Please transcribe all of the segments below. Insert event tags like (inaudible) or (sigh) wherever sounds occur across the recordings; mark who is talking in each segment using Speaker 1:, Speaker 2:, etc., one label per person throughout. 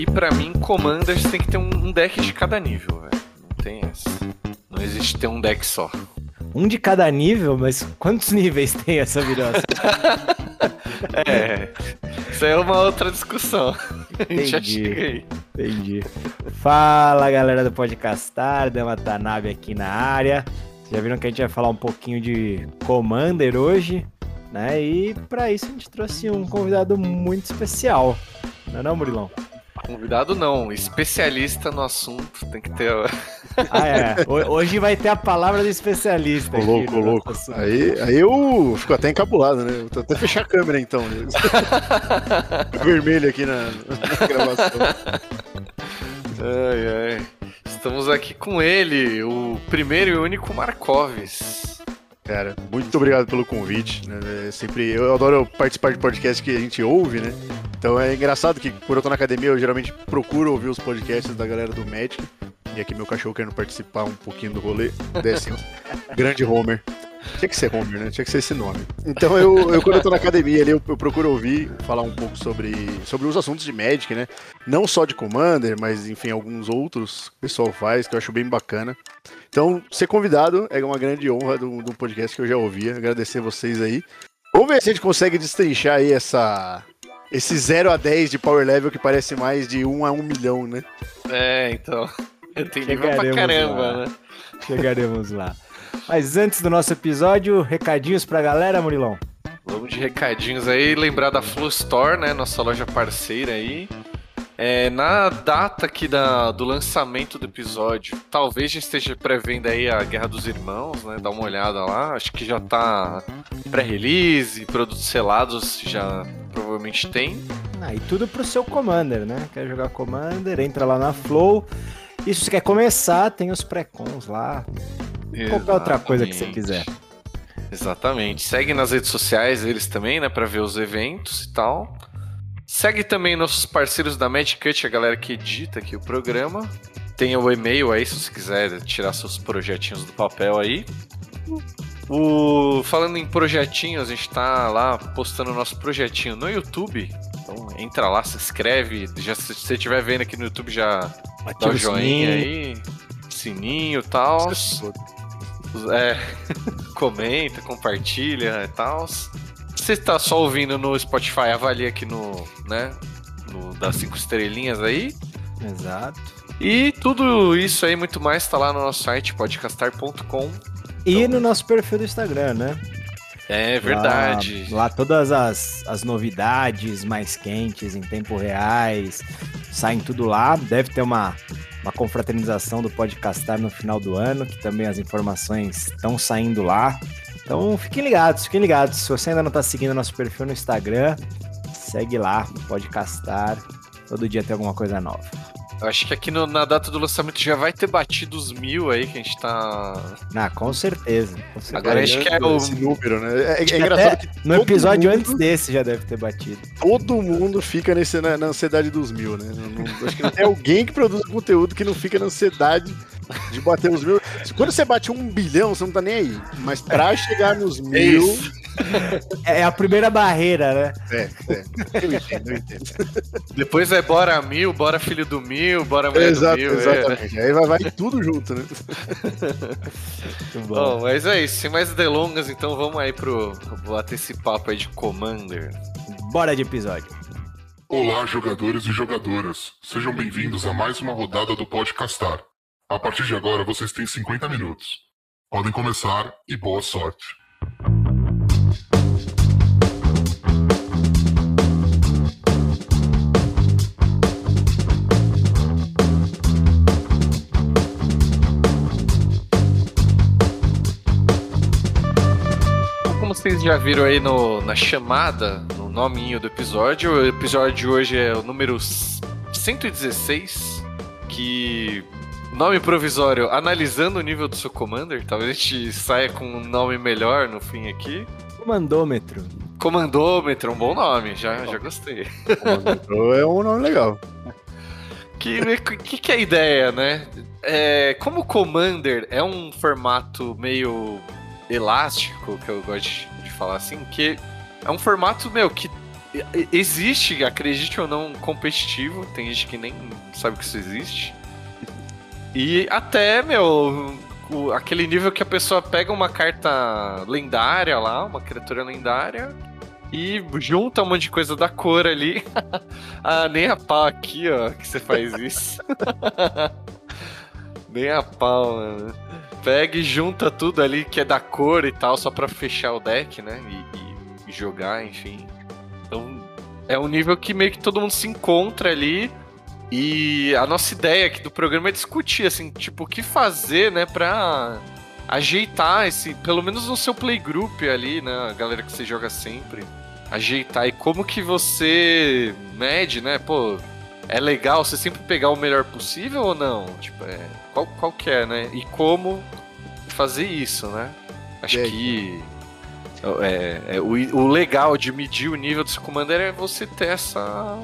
Speaker 1: E pra mim, Commanders tem que ter um deck de cada nível, velho. Não tem essa. Não existe ter um deck só.
Speaker 2: Um de cada nível, mas quantos (laughs) níveis tem essa virose? (laughs)
Speaker 1: é, isso é uma outra discussão. (laughs)
Speaker 2: Entendi, já cheguei. Entendi. Fala galera do Podcastar, Dama Tanabe aqui na área. Já viram que a gente vai falar um pouquinho de Commander hoje, né? E para isso a gente trouxe um convidado muito especial. Não é não, Murilão?
Speaker 1: Convidado não, especialista no assunto, tem que ter. (laughs)
Speaker 2: Ah, é. Hoje vai ter a palavra do especialista.
Speaker 3: Ô, louco, louco. Aí, aí eu fico até encabulado, né? Vou até fechar a câmera então. Né? (laughs) Vermelho aqui na, na gravação.
Speaker 1: Ai, ai. Estamos aqui com ele, o primeiro e único Marcoves.
Speaker 3: Cara, muito obrigado pelo convite. Né? É sempre, eu adoro participar de podcast que a gente ouve, né? Então é engraçado que, por eu estar na academia, eu geralmente procuro ouvir os podcasts da galera do Magic. E aqui meu cachorro querendo participar um pouquinho do rolê. Desce grande Homer. Tinha que ser Homer, né? Tinha que ser esse nome. Então eu, eu quando eu tô na academia ali, eu, eu, procuro ouvir, falar um pouco sobre, sobre os assuntos de Magic, né? Não só de Commander, mas enfim, alguns outros que o pessoal faz, que eu acho bem bacana. Então, ser convidado é uma grande honra do, do podcast que eu já ouvi. Agradecer vocês aí. Vamos ver se a gente consegue destrinchar aí essa, esse 0 a 10 de power level que parece mais de 1 a 1 milhão, né?
Speaker 1: É, então. (laughs) Eu tenho nível pra caramba,
Speaker 2: lá.
Speaker 1: né?
Speaker 2: Chegaremos lá. Mas antes do nosso episódio, recadinhos pra galera, Murilão.
Speaker 1: Vamos de recadinhos aí, lembrar da Flu Store, né? Nossa loja parceira aí. É, na data aqui da, do lançamento do episódio, talvez já esteja pré-venda aí a Guerra dos Irmãos, né? Dá uma olhada lá. Acho que já tá pré-release, produtos selados já provavelmente tem.
Speaker 2: Ah, e tudo pro seu Commander, né? Quer jogar Commander, entra lá na Flow. E se você quer começar, tem os pré-cons lá. Exatamente. Qualquer outra coisa que você quiser.
Speaker 1: Exatamente. Segue nas redes sociais eles também, né? Pra ver os eventos e tal. Segue também nossos parceiros da Cut, a galera que edita aqui o programa. Tem o e-mail aí, se você quiser tirar seus projetinhos do papel aí. O... Falando em projetinhos, a gente tá lá postando o nosso projetinho no YouTube. Então entra lá, se inscreve. Já, se você estiver vendo aqui no YouTube, já Ativa dá o joinha aí. Sininho e tal. É, (laughs) comenta, compartilha e tal você está só ouvindo no Spotify, avalia aqui no, né, no das cinco estrelinhas aí.
Speaker 2: Exato.
Speaker 1: E tudo isso aí, muito mais, está lá no nosso site, podcastar.com.
Speaker 2: E então... no nosso perfil do Instagram, né?
Speaker 1: É verdade.
Speaker 2: Lá, lá, todas as, as novidades mais quentes em tempo reais saem tudo lá. Deve ter uma, uma confraternização do Podcastar no final do ano, que também as informações estão saindo lá. Então fiquem ligados, fiquem ligados. Se você ainda não está seguindo nosso perfil no Instagram, segue lá, pode castar. Todo dia tem alguma coisa nova.
Speaker 1: Eu acho que aqui no, na data do lançamento já vai ter batido os mil aí que a gente tá.
Speaker 2: Ah, com certeza. Com certeza.
Speaker 1: Agora acho que é o.
Speaker 3: Esse número, né? É, é engraçado que.
Speaker 2: No episódio mundo, antes desse já deve ter batido.
Speaker 3: Todo mundo fica nesse, na, na ansiedade dos mil, né? Não, não, acho que não tem alguém que produz conteúdo que não fica na ansiedade de bater os mil. Quando você bate um bilhão, você não tá nem aí. Mas pra chegar nos mil.
Speaker 2: É, é a primeira barreira, né?
Speaker 3: É, é. Eu entendo, eu entendo.
Speaker 1: Depois é bora mil, bora filho do mil, bora mulher
Speaker 3: Exato,
Speaker 1: do mil.
Speaker 3: É. Exatamente. É. Aí vai, vai tudo junto, né?
Speaker 1: bom. bom. mas é isso. Sem mais delongas, então vamos aí pro. bater esse papo aí de Commander.
Speaker 2: Bora de episódio.
Speaker 4: Olá, jogadores e jogadoras. Sejam bem-vindos a mais uma rodada do Podcastar. A partir de agora, vocês têm 50 minutos. Podem começar e boa sorte.
Speaker 1: Como vocês já viram aí no, na chamada, no nominho do episódio, o episódio de hoje é o número 116, que Nome provisório, analisando o nível do seu commander. Talvez a gente saia com um nome melhor no fim aqui.
Speaker 2: Comandômetro.
Speaker 1: Comandômetro, um bom nome, já, já gostei.
Speaker 3: Comandômetro é um nome legal.
Speaker 1: Que, que, que é a ideia, né? É, como Commander é um formato meio elástico, que eu gosto de, de falar assim, que é um formato, meu, que existe, acredite ou não, competitivo. Tem gente que nem sabe que isso existe. E até, meu, o, aquele nível que a pessoa pega uma carta lendária lá, uma criatura lendária, e junta um monte de coisa da cor ali. (laughs) ah, nem a pau aqui, ó, que você faz isso. (laughs) nem a pau, mano. Pega e junta tudo ali que é da cor e tal, só pra fechar o deck, né? E, e, jogar, enfim. Então, é um nível que meio que todo mundo se encontra ali e a nossa ideia aqui do programa é discutir, assim, tipo, o que fazer, né, pra ajeitar esse, pelo menos no seu playgroup ali, né, a galera que você joga sempre, ajeitar e como que você mede, né, pô, é legal você sempre pegar o melhor possível ou não? Tipo, é, qual, qual que é, né, e como fazer isso, né? Acho que é, é, o, o legal de medir o nível do seu commander é você ter essa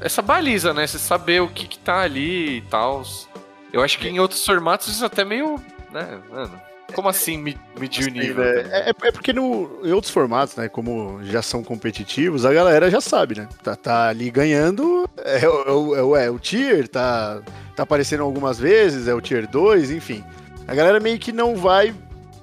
Speaker 1: essa baliza, né? Você saber o que, que tá ali e tal. Eu acho que em outros formatos isso é até meio. né, mano? Como assim medir o nível?
Speaker 3: Né? É, é, porque no, em outros formatos, né? Como já são competitivos, a galera já sabe, né? Tá, tá ali ganhando, é, é, o, é, o tier, tá, tá aparecendo algumas vezes, é o tier 2, enfim. A galera meio que não vai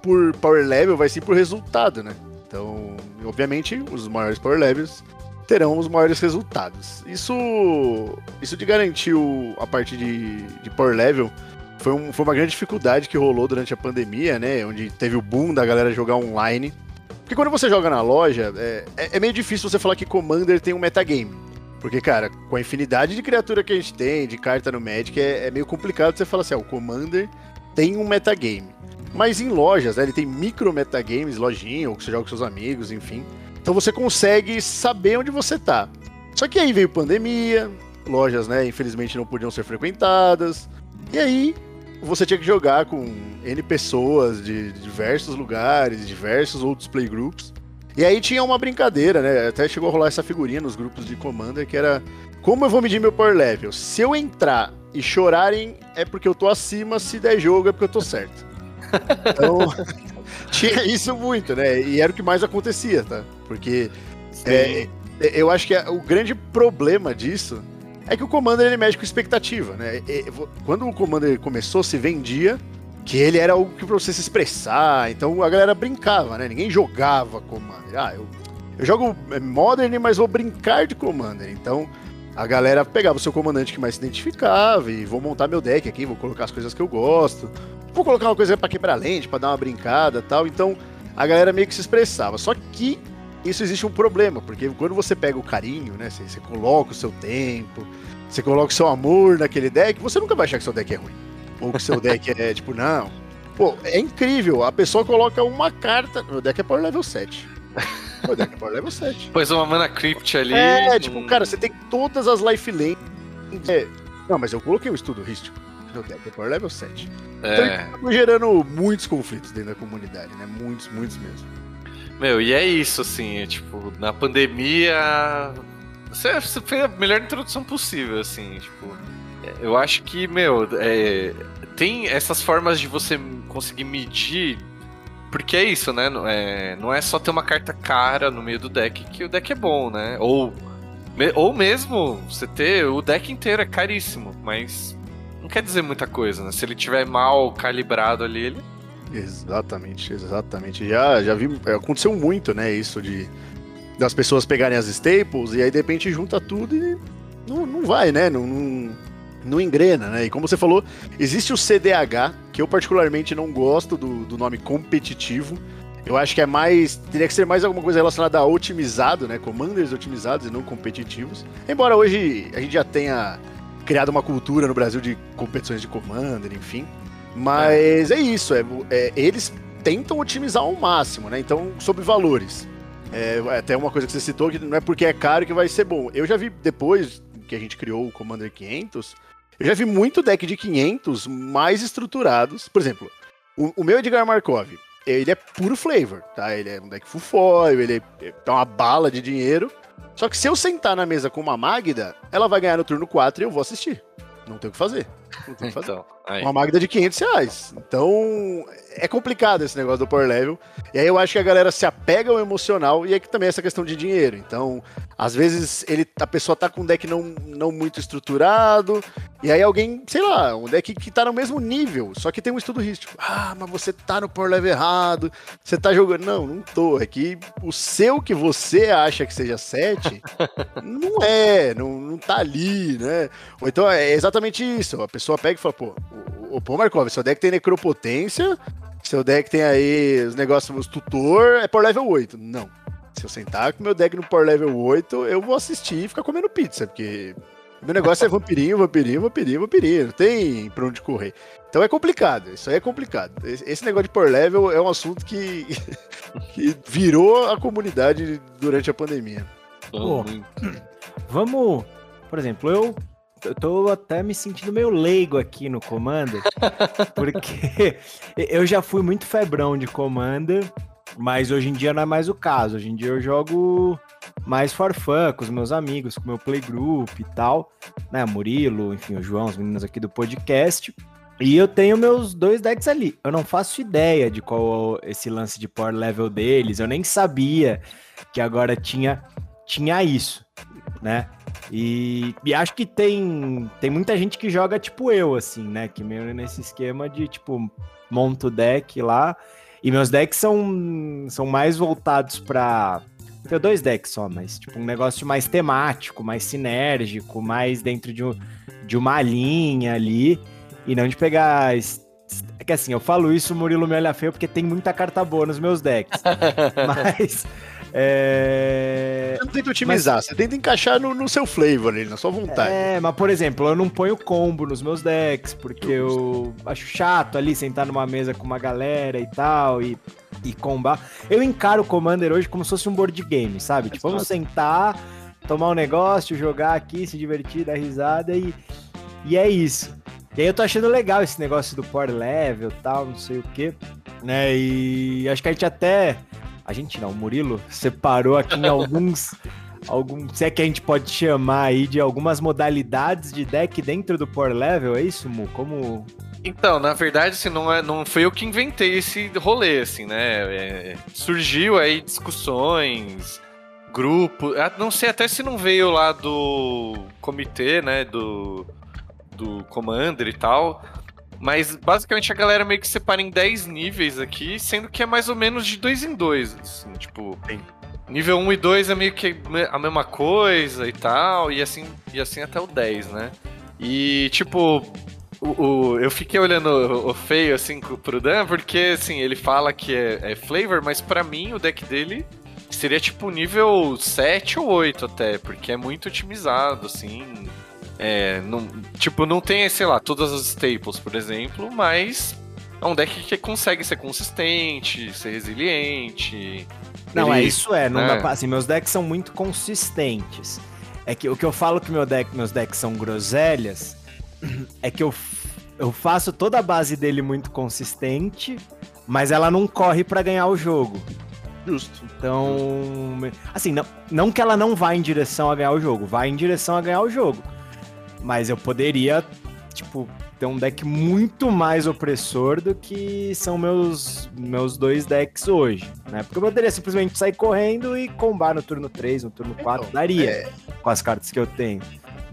Speaker 3: por power level, vai sim por resultado, né? Então, obviamente, os maiores power levels terão os maiores resultados. Isso, isso de garantir o, a parte de, de power level foi, um, foi uma grande dificuldade que rolou durante a pandemia, né? Onde teve o boom da galera jogar online. Porque quando você joga na loja, é, é, é meio difícil você falar que Commander tem um metagame. Porque, cara, com a infinidade de criatura que a gente tem, de carta no Magic, é, é meio complicado você falar assim, ó, o Commander tem um metagame. Mas em lojas, né, ele tem micro metagames, lojinha, ou que você joga com seus amigos, enfim. Então você consegue saber onde você tá. Só que aí veio pandemia, lojas, né, infelizmente não podiam ser frequentadas. E aí você tinha que jogar com N pessoas de diversos lugares, diversos outros playgroups. E aí tinha uma brincadeira, né? Até chegou a rolar essa figurinha nos grupos de Commander que era como eu vou medir meu power level? Se eu entrar e chorarem é porque eu tô acima, se der jogo é porque eu tô certo. (laughs) Então, tinha isso muito, né? E era o que mais acontecia, tá? Porque é, é, eu acho que é, o grande problema disso é que o Commander ele mexe com expectativa, né? Quando o Commander começou, se vendia que ele era algo que pra você se expressar, então a galera brincava, né? Ninguém jogava Commander. Ah, eu, eu jogo Modern, mas vou brincar de Commander. Então a galera pegava o seu comandante que mais se identificava e vou montar meu deck aqui, vou colocar as coisas que eu gosto. Vou colocar uma coisa para quebrar lente, para dar uma brincada tal. Então a galera meio que se expressava. Só que isso existe um problema, porque quando você pega o carinho, né? Você, você coloca o seu tempo, você coloca o seu amor naquele deck, você nunca vai achar que seu deck é ruim. Ou que seu deck é (laughs) tipo, não. Pô, é incrível. A pessoa coloca uma carta. Meu deck é Power Level 7. Meu deck é Power Level 7. (laughs)
Speaker 1: Pois uma mana crypt ali.
Speaker 3: É, tipo, cara, você tem todas as life lanes. É... Não, mas eu coloquei o estudo rístico deck é Power Level 7. É. Então gerando muitos conflitos dentro da comunidade, né? Muitos, muitos mesmo.
Speaker 1: Meu, e é isso, assim, é, tipo, na pandemia. Você, fez a melhor introdução possível, assim, tipo. Eu acho que, meu, é, tem essas formas de você conseguir medir. Porque é isso, né? Não é, não é só ter uma carta cara no meio do deck que o deck é bom, né? Ou, ou mesmo você ter o deck inteiro é caríssimo, mas não quer dizer muita coisa, né? Se ele tiver mal calibrado ali, ele.
Speaker 3: Exatamente, exatamente. Já, já vi. Aconteceu muito, né? Isso de das pessoas pegarem as staples e aí de repente junta tudo e não, não vai, né? Não, não, não engrena, né? E como você falou, existe o CDH, que eu particularmente não gosto do, do nome competitivo. Eu acho que é mais. Teria que ser mais alguma coisa relacionada a otimizado, né? Commanders otimizados e não competitivos. Embora hoje a gente já tenha criado uma cultura no Brasil de competições de Commander, enfim. Mas é, é isso, é, é, eles tentam otimizar ao máximo, né? Então, sobre valores. É, é, até uma coisa que você citou, que não é porque é caro que vai ser bom. Eu já vi, depois que a gente criou o Commander 500, eu já vi muito deck de 500 mais estruturados. Por exemplo, o, o meu Edgar Markov, ele é puro flavor, tá? Ele é um deck full foil, ele é, é uma bala de dinheiro. Só que se eu sentar na mesa com uma Magda, ela vai ganhar no turno 4 e eu vou assistir. Não tem o que fazer. Então, uma Magda de 500 reais. Então, é complicado esse negócio do Power Level. E aí eu acho que a galera se apega ao emocional e é que também é essa questão de dinheiro. Então, às vezes ele, a pessoa tá com um deck não, não muito estruturado, e aí alguém, sei lá, um deck que tá no mesmo nível, só que tem um estudo risco. Ah, mas você tá no Power Level errado, você tá jogando. Não, não tô. É que o seu que você acha que seja 7, (laughs) não é, não, não tá ali, né? Ou então é exatamente isso. A pessoa pega e fala, pô, o, pô, Markov, seu deck tem necropotência, seu deck tem aí os negócios, os tutor, é por level 8. Não. Se eu sentar com meu deck no Power Level 8, eu vou assistir e ficar comendo pizza, porque meu negócio é vampirinho, vampirinho, vampirinho, vampirinho. Não tem pra onde correr. Então é complicado, isso aí é complicado. Esse negócio de Power Level é um assunto que, (laughs) que virou a comunidade durante a pandemia.
Speaker 2: Pô, (clears throat) vamos, por exemplo, eu eu tô até me sentindo meio leigo aqui no Commander, (laughs) porque (laughs) eu já fui muito febrão de Commander, mas hoje em dia não é mais o caso. Hoje em dia eu jogo mais for fun, com os meus amigos, com o meu playgroup e tal, né? Murilo, enfim, o João, os meninos aqui do podcast. E eu tenho meus dois decks ali. Eu não faço ideia de qual esse lance de power level deles. Eu nem sabia que agora tinha tinha isso, né? E, e, acho que tem, tem muita gente que joga tipo eu, assim, né? Que meio nesse esquema de tipo, monto o deck lá. E meus decks são, são mais voltados para Eu tenho dois decks só, mas tipo um negócio mais temático, mais sinérgico, mais dentro de, um, de uma linha ali. E não de pegar. É que assim, eu falo isso, o Murilo me olha feio porque tem muita carta boa nos meus decks. (laughs) mas. É...
Speaker 3: Você não tenta otimizar, mas... você tenta encaixar no, no, seu flavor ali, na sua vontade.
Speaker 2: É, mas por exemplo, eu não ponho combo nos meus decks, porque eu acho chato ali sentar numa mesa com uma galera e tal, e, e combar. Eu encaro o Commander hoje como se fosse um board game, sabe? Tipo, vamos sentar, tomar um negócio, jogar aqui, se divertir, dar risada e, e é isso. E aí eu tô achando legal esse negócio do power level tal, não sei o que, né? E acho que a gente até a gente não, o Murilo separou aqui em alguns. (laughs) algum, se é que a gente pode chamar aí de algumas modalidades de deck dentro do Power Level, é isso, Mu? Como.
Speaker 1: Então, na verdade, assim, não, é, não foi eu que inventei esse rolê, assim, né? É, surgiu aí discussões, grupo. Não sei até se não veio lá do comitê, né? Do, do Commander e tal. Mas basicamente a galera meio que separa em 10 níveis aqui, sendo que é mais ou menos de dois em dois. Assim, tipo, Sim. nível 1 e 2 é meio que a mesma coisa e tal, e assim, e assim até o 10, né? E tipo, o, o, eu fiquei olhando o, o, feio assim pro Dan, porque assim, ele fala que é, é flavor, mas para mim o deck dele seria tipo nível 7 ou 8 até, porque é muito otimizado, assim. É, não, tipo, não tem, sei lá, todas as staples, por exemplo, mas é um deck que consegue ser consistente, ser resiliente.
Speaker 2: Não, ele, é isso é, não é. dá pra, assim, meus decks são muito consistentes. É que o que eu falo que meu deck, meus decks são groselhas (clears throat) é que eu, eu faço toda a base dele muito consistente, mas ela não corre para ganhar o jogo.
Speaker 3: Justo.
Speaker 2: Então, assim, não, não que ela não vá em direção a ganhar o jogo, vai em direção a ganhar o jogo. Mas eu poderia, tipo, ter um deck muito mais opressor do que são meus, meus dois decks hoje, né? Porque eu poderia simplesmente sair correndo e combar no turno 3, no turno 4, então, daria é... com as cartas que eu tenho.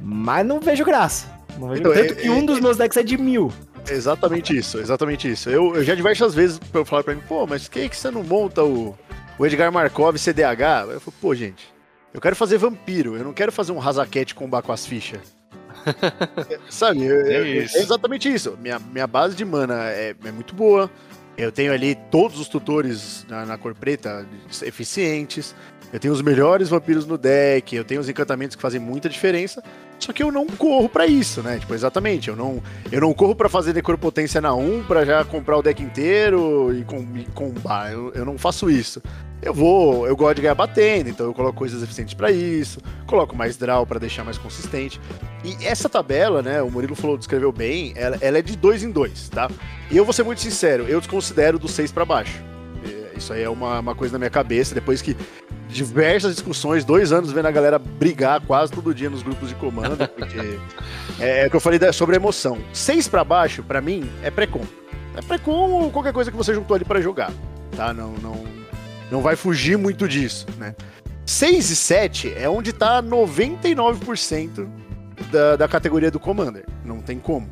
Speaker 2: Mas não vejo graça. Não vejo... Então, Tanto é, que um é, dos meus decks é de mil.
Speaker 3: Exatamente isso, exatamente isso. Eu, eu já diversas vezes eu falar pra mim, pô, mas que que você não monta o, o Edgar Markov CDH? Eu falo, pô, gente, eu quero fazer vampiro, eu não quero fazer um Razaquete combar com as fichas. Sabe? É, é, é, exatamente isso. Minha, minha base de mana é, é muito boa. Eu tenho ali todos os tutores na, na, cor preta eficientes. Eu tenho os melhores vampiros no deck. Eu tenho os encantamentos que fazem muita diferença. Só que eu não corro para isso, né? Tipo, exatamente. Eu não, eu não corro para fazer necropotência na 1 para já comprar o deck inteiro e, com, e combar. Eu, eu não faço isso eu vou, eu gosto de ganhar batendo, então eu coloco coisas eficientes para isso, coloco mais draw para deixar mais consistente. E essa tabela, né, o Murilo falou, descreveu bem, ela, ela é de dois em dois, tá? E eu vou ser muito sincero, eu desconsidero do seis para baixo. É, isso aí é uma, uma coisa na minha cabeça, depois que diversas discussões, dois anos vendo a galera brigar quase todo dia nos grupos de comando, (laughs) porque é, é o que eu falei sobre emoção. Seis para baixo, para mim, é pré-com. É pré-com ou qualquer coisa que você juntou ali para jogar, tá? Não, não, não vai fugir muito disso, né? 6 e 7 é onde tá 99% da, da categoria do Commander. Não tem como.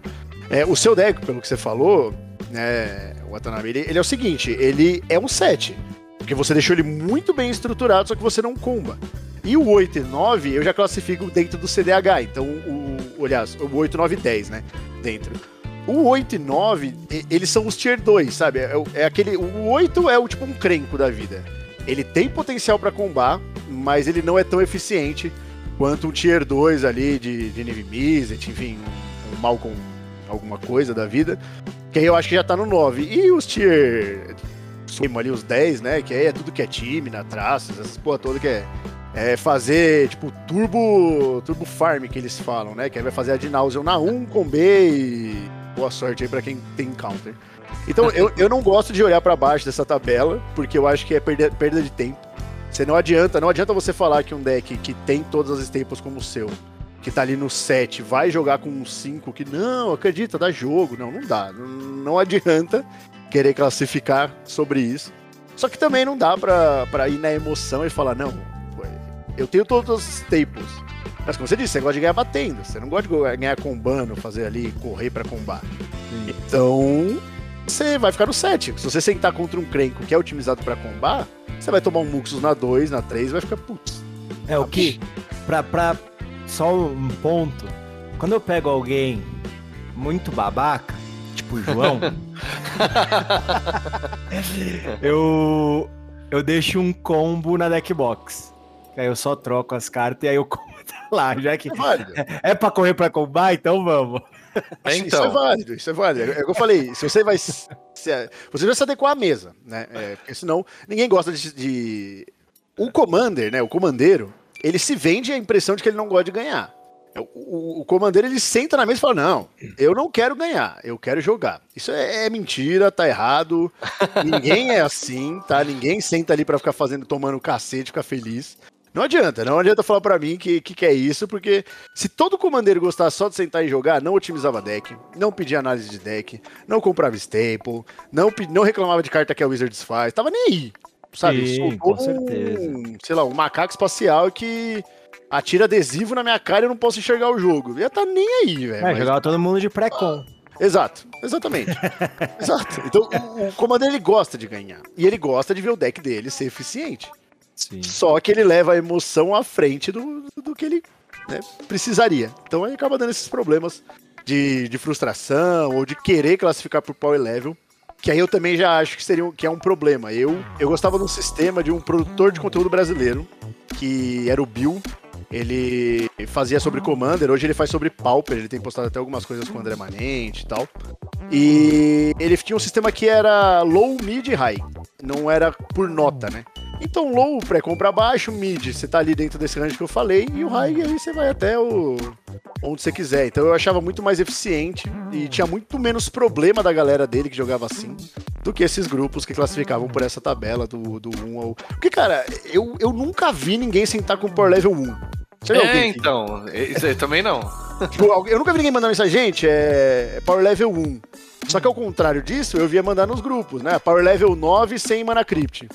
Speaker 3: É, o seu deck, pelo que você falou, né, o Watanabe, ele, ele é o seguinte, ele é um 7. Porque você deixou ele muito bem estruturado, só que você não comba. E o 8 e 9 eu já classifico dentro do CDH. Então, o, aliás, o 8, 9 e 10, né? Dentro. O 8 e 9, eles são os tier 2, sabe? É, é, aquele. O 8 é o tipo um crenco da vida. Ele tem potencial para combar, mas ele não é tão eficiente quanto um tier 2 ali de, de Nive Mizzet, enfim, um, um Malcolm alguma coisa da vida. Que aí eu acho que já tá no 9. E os tier ali os 10, né? Que aí é tudo que é time, na traças, essas porra toda que é, é fazer, tipo, turbo turbo farm que eles falam, né? Que aí vai fazer a de Nauseum na 1 com B e boa sorte aí pra quem tem counter. Então, eu, eu não gosto de olhar para baixo dessa tabela, porque eu acho que é perda, perda de tempo. Você não adianta, não adianta você falar que um deck que tem todas as staples como o seu, que tá ali no 7, vai jogar com um 5 que não, acredita, dá jogo. Não, não dá. Não, não adianta querer classificar sobre isso. Só que também não dá pra, pra ir na emoção e falar, não, eu tenho todos os staples. Mas como você disse, você gosta de ganhar batendo, você não gosta de ganhar combando, fazer ali, correr para combar. Então, você vai ficar no 7. Se você sentar contra um Krenko que é otimizado para combar, você vai tomar um Muxus na 2, na 3 vai ficar putz.
Speaker 2: É o que? Pra, pra. Só um ponto. Quando eu pego alguém muito babaca, tipo o João, (laughs) (laughs) eu. Eu deixo um combo na deckbox. Aí eu só troco as cartas e aí eu combo tá lá. Já que é, é pra correr pra combar, então vamos.
Speaker 3: É, então. Isso é válido, isso é válido. É o que eu falei, se você vai. Se, você vai se adequar à mesa, né? É, porque senão ninguém gosta de, de. O commander, né? O comandeiro, ele se vende a impressão de que ele não gosta de ganhar. O, o, o comandeiro ele senta na mesa e fala: Não, eu não quero ganhar, eu quero jogar. Isso é, é mentira, tá errado. (laughs) Ninguém é assim, tá? Ninguém senta ali para ficar fazendo, tomando cacete, ficar feliz. Não adianta, não adianta falar para mim que, que, que é isso, porque se todo comandeiro gostasse só de sentar e jogar, não otimizava deck, não pedia análise de deck, não comprava staple, não, não reclamava de carta que a Wizards faz, tava nem aí, sabe?
Speaker 2: Sim, com certeza.
Speaker 3: Um, sei lá, um macaco espacial que atira adesivo na minha cara e eu não posso enxergar o jogo. Ia tá nem aí, velho.
Speaker 2: É, mas... jogava todo mundo de pré-com.
Speaker 3: Exato, exatamente. (laughs) Exato. Então, o, o comandante ele gosta de ganhar. E ele gosta de ver o deck dele ser eficiente. Sim. Só que ele leva a emoção à frente do, do que ele né, precisaria. Então aí acaba dando esses problemas de, de frustração ou de querer classificar por power level. Que aí eu também já acho que seria que é um problema. Eu, eu gostava de um sistema de um produtor de conteúdo brasileiro, que era o Bill. Ele fazia sobre Commander, hoje ele faz sobre Pauper, ele tem postado até algumas coisas com o André Manente e tal. E ele tinha um sistema que era low, mid e high. Não era por nota, né? Então, low, pré-compra baixo, mid, você tá ali dentro desse range que eu falei, e o high aí você vai até o onde você quiser. Então eu achava muito mais eficiente e tinha muito menos problema da galera dele que jogava assim do que esses grupos que classificavam por essa tabela do, do 1 ao. Porque, cara, eu, eu nunca vi ninguém sentar com Power Level 1.
Speaker 1: Você é, então, isso aí também não. (laughs)
Speaker 3: tipo, eu nunca vi ninguém mandando mensagem, gente, é Power Level 1. Só que ao contrário disso, eu via mandar nos grupos, né? Power Level 9 sem Mana Crypt.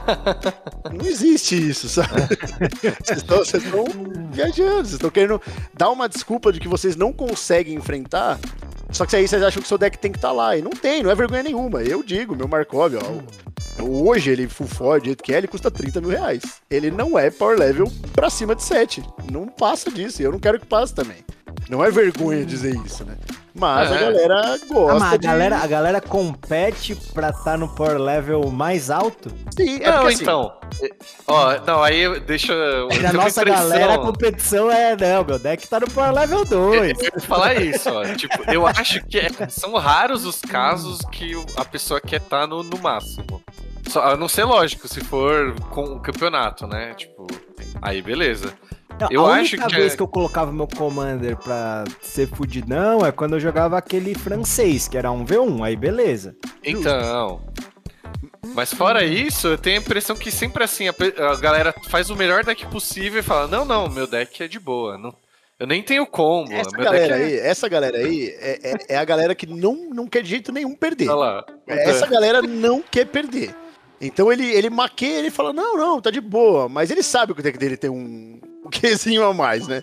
Speaker 3: (laughs) Não existe isso, sabe? (laughs) vocês estão viajando, vocês estão querendo dar uma desculpa de que vocês não conseguem enfrentar. Só que aí vocês acham que seu deck tem que estar tá lá. E não tem, não é vergonha nenhuma. Eu digo, meu Markov, ó. Hoje ele full for, do jeito que é, ele custa 30 mil reais. Ele não é power level pra cima de 7. Não passa disso. E eu não quero que passe também. Não é vergonha dizer isso, né? Mas é. a galera gosta. Ah, mas
Speaker 2: a, de... galera, a galera compete pra estar tá no power level mais alto?
Speaker 1: Sim, é não, assim... então. Ó, não, aí deixa.
Speaker 2: Na nossa galera, a competição é. Não, meu deck tá no power level 2.
Speaker 1: Eu, eu falar isso, ó. tipo, eu acho que é, são raros os casos que a pessoa quer estar tá no, no máximo. Só, a não ser lógico, se for com o campeonato, né? Tipo, aí beleza.
Speaker 2: Não, eu a única que vez é... que eu colocava meu Commander pra ser fudidão é quando eu jogava aquele francês, que era um V1, aí beleza.
Speaker 1: Então. Mas fora isso, eu tenho a impressão que sempre assim, a, a galera faz o melhor deck possível e fala, não, não, meu deck é de boa. Não, eu nem tenho combo.
Speaker 3: Essa
Speaker 1: meu
Speaker 3: galera
Speaker 1: deck é...
Speaker 3: aí, essa galera aí é, é, é a galera que não, não quer de jeito nenhum perder.
Speaker 1: Olha lá.
Speaker 3: Essa galera não quer perder. Então ele, ele maqueia, ele fala, não, não, tá de boa. Mas ele sabe que o deck dele tem um, um quezinho a mais, né?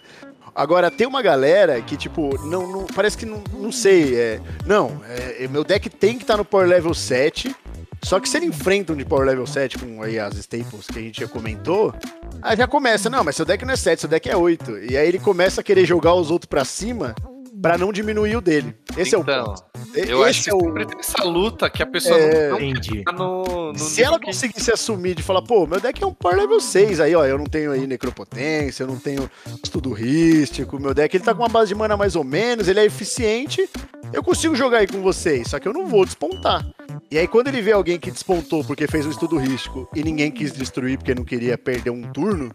Speaker 3: Agora, tem uma galera que, tipo, não, não parece que não, não sei. É, não, é, meu deck tem que estar tá no Power Level 7. Só que se ele enfrenta um de Power Level 7 com aí as staples que a gente já comentou, aí já começa, não, mas seu deck não é 7, seu deck é 8. E aí ele começa a querer jogar os outros pra cima para não diminuir o dele. Esse
Speaker 1: então,
Speaker 3: é o ponto.
Speaker 1: Eu acho que
Speaker 3: é o...
Speaker 1: sempre tem essa luta que a pessoa
Speaker 3: É,
Speaker 1: não
Speaker 2: entendi.
Speaker 1: tá no, no
Speaker 3: Se ela
Speaker 1: que-
Speaker 3: conseguisse assumir de falar, pô, meu deck é um Power Level 6 aí, ó, eu não tenho aí necropotência, eu não tenho estudo rístico, meu deck ele tá com uma base de mana mais ou menos, ele é eficiente, eu consigo jogar aí com vocês, só que eu não vou despontar. E aí quando ele vê alguém que despontou porque fez um estudo rístico e ninguém quis destruir porque não queria perder um turno,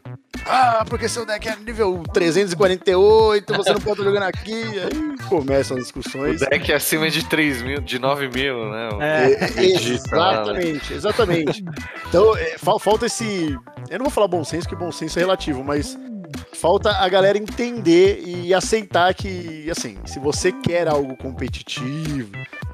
Speaker 3: ah, porque seu deck é nível 348, você não pode estar jogando aqui, aí começam as
Speaker 1: O
Speaker 3: discussões.
Speaker 1: deck é acima de 3 mil, de 9 mil, né?
Speaker 2: É,
Speaker 3: É,
Speaker 1: Acredita,
Speaker 3: exatamente, exatamente. Então, é, fal- falta esse. Eu não vou falar bom senso, que bom senso é relativo, mas falta a galera entender e aceitar que, assim, se você quer algo competitivo,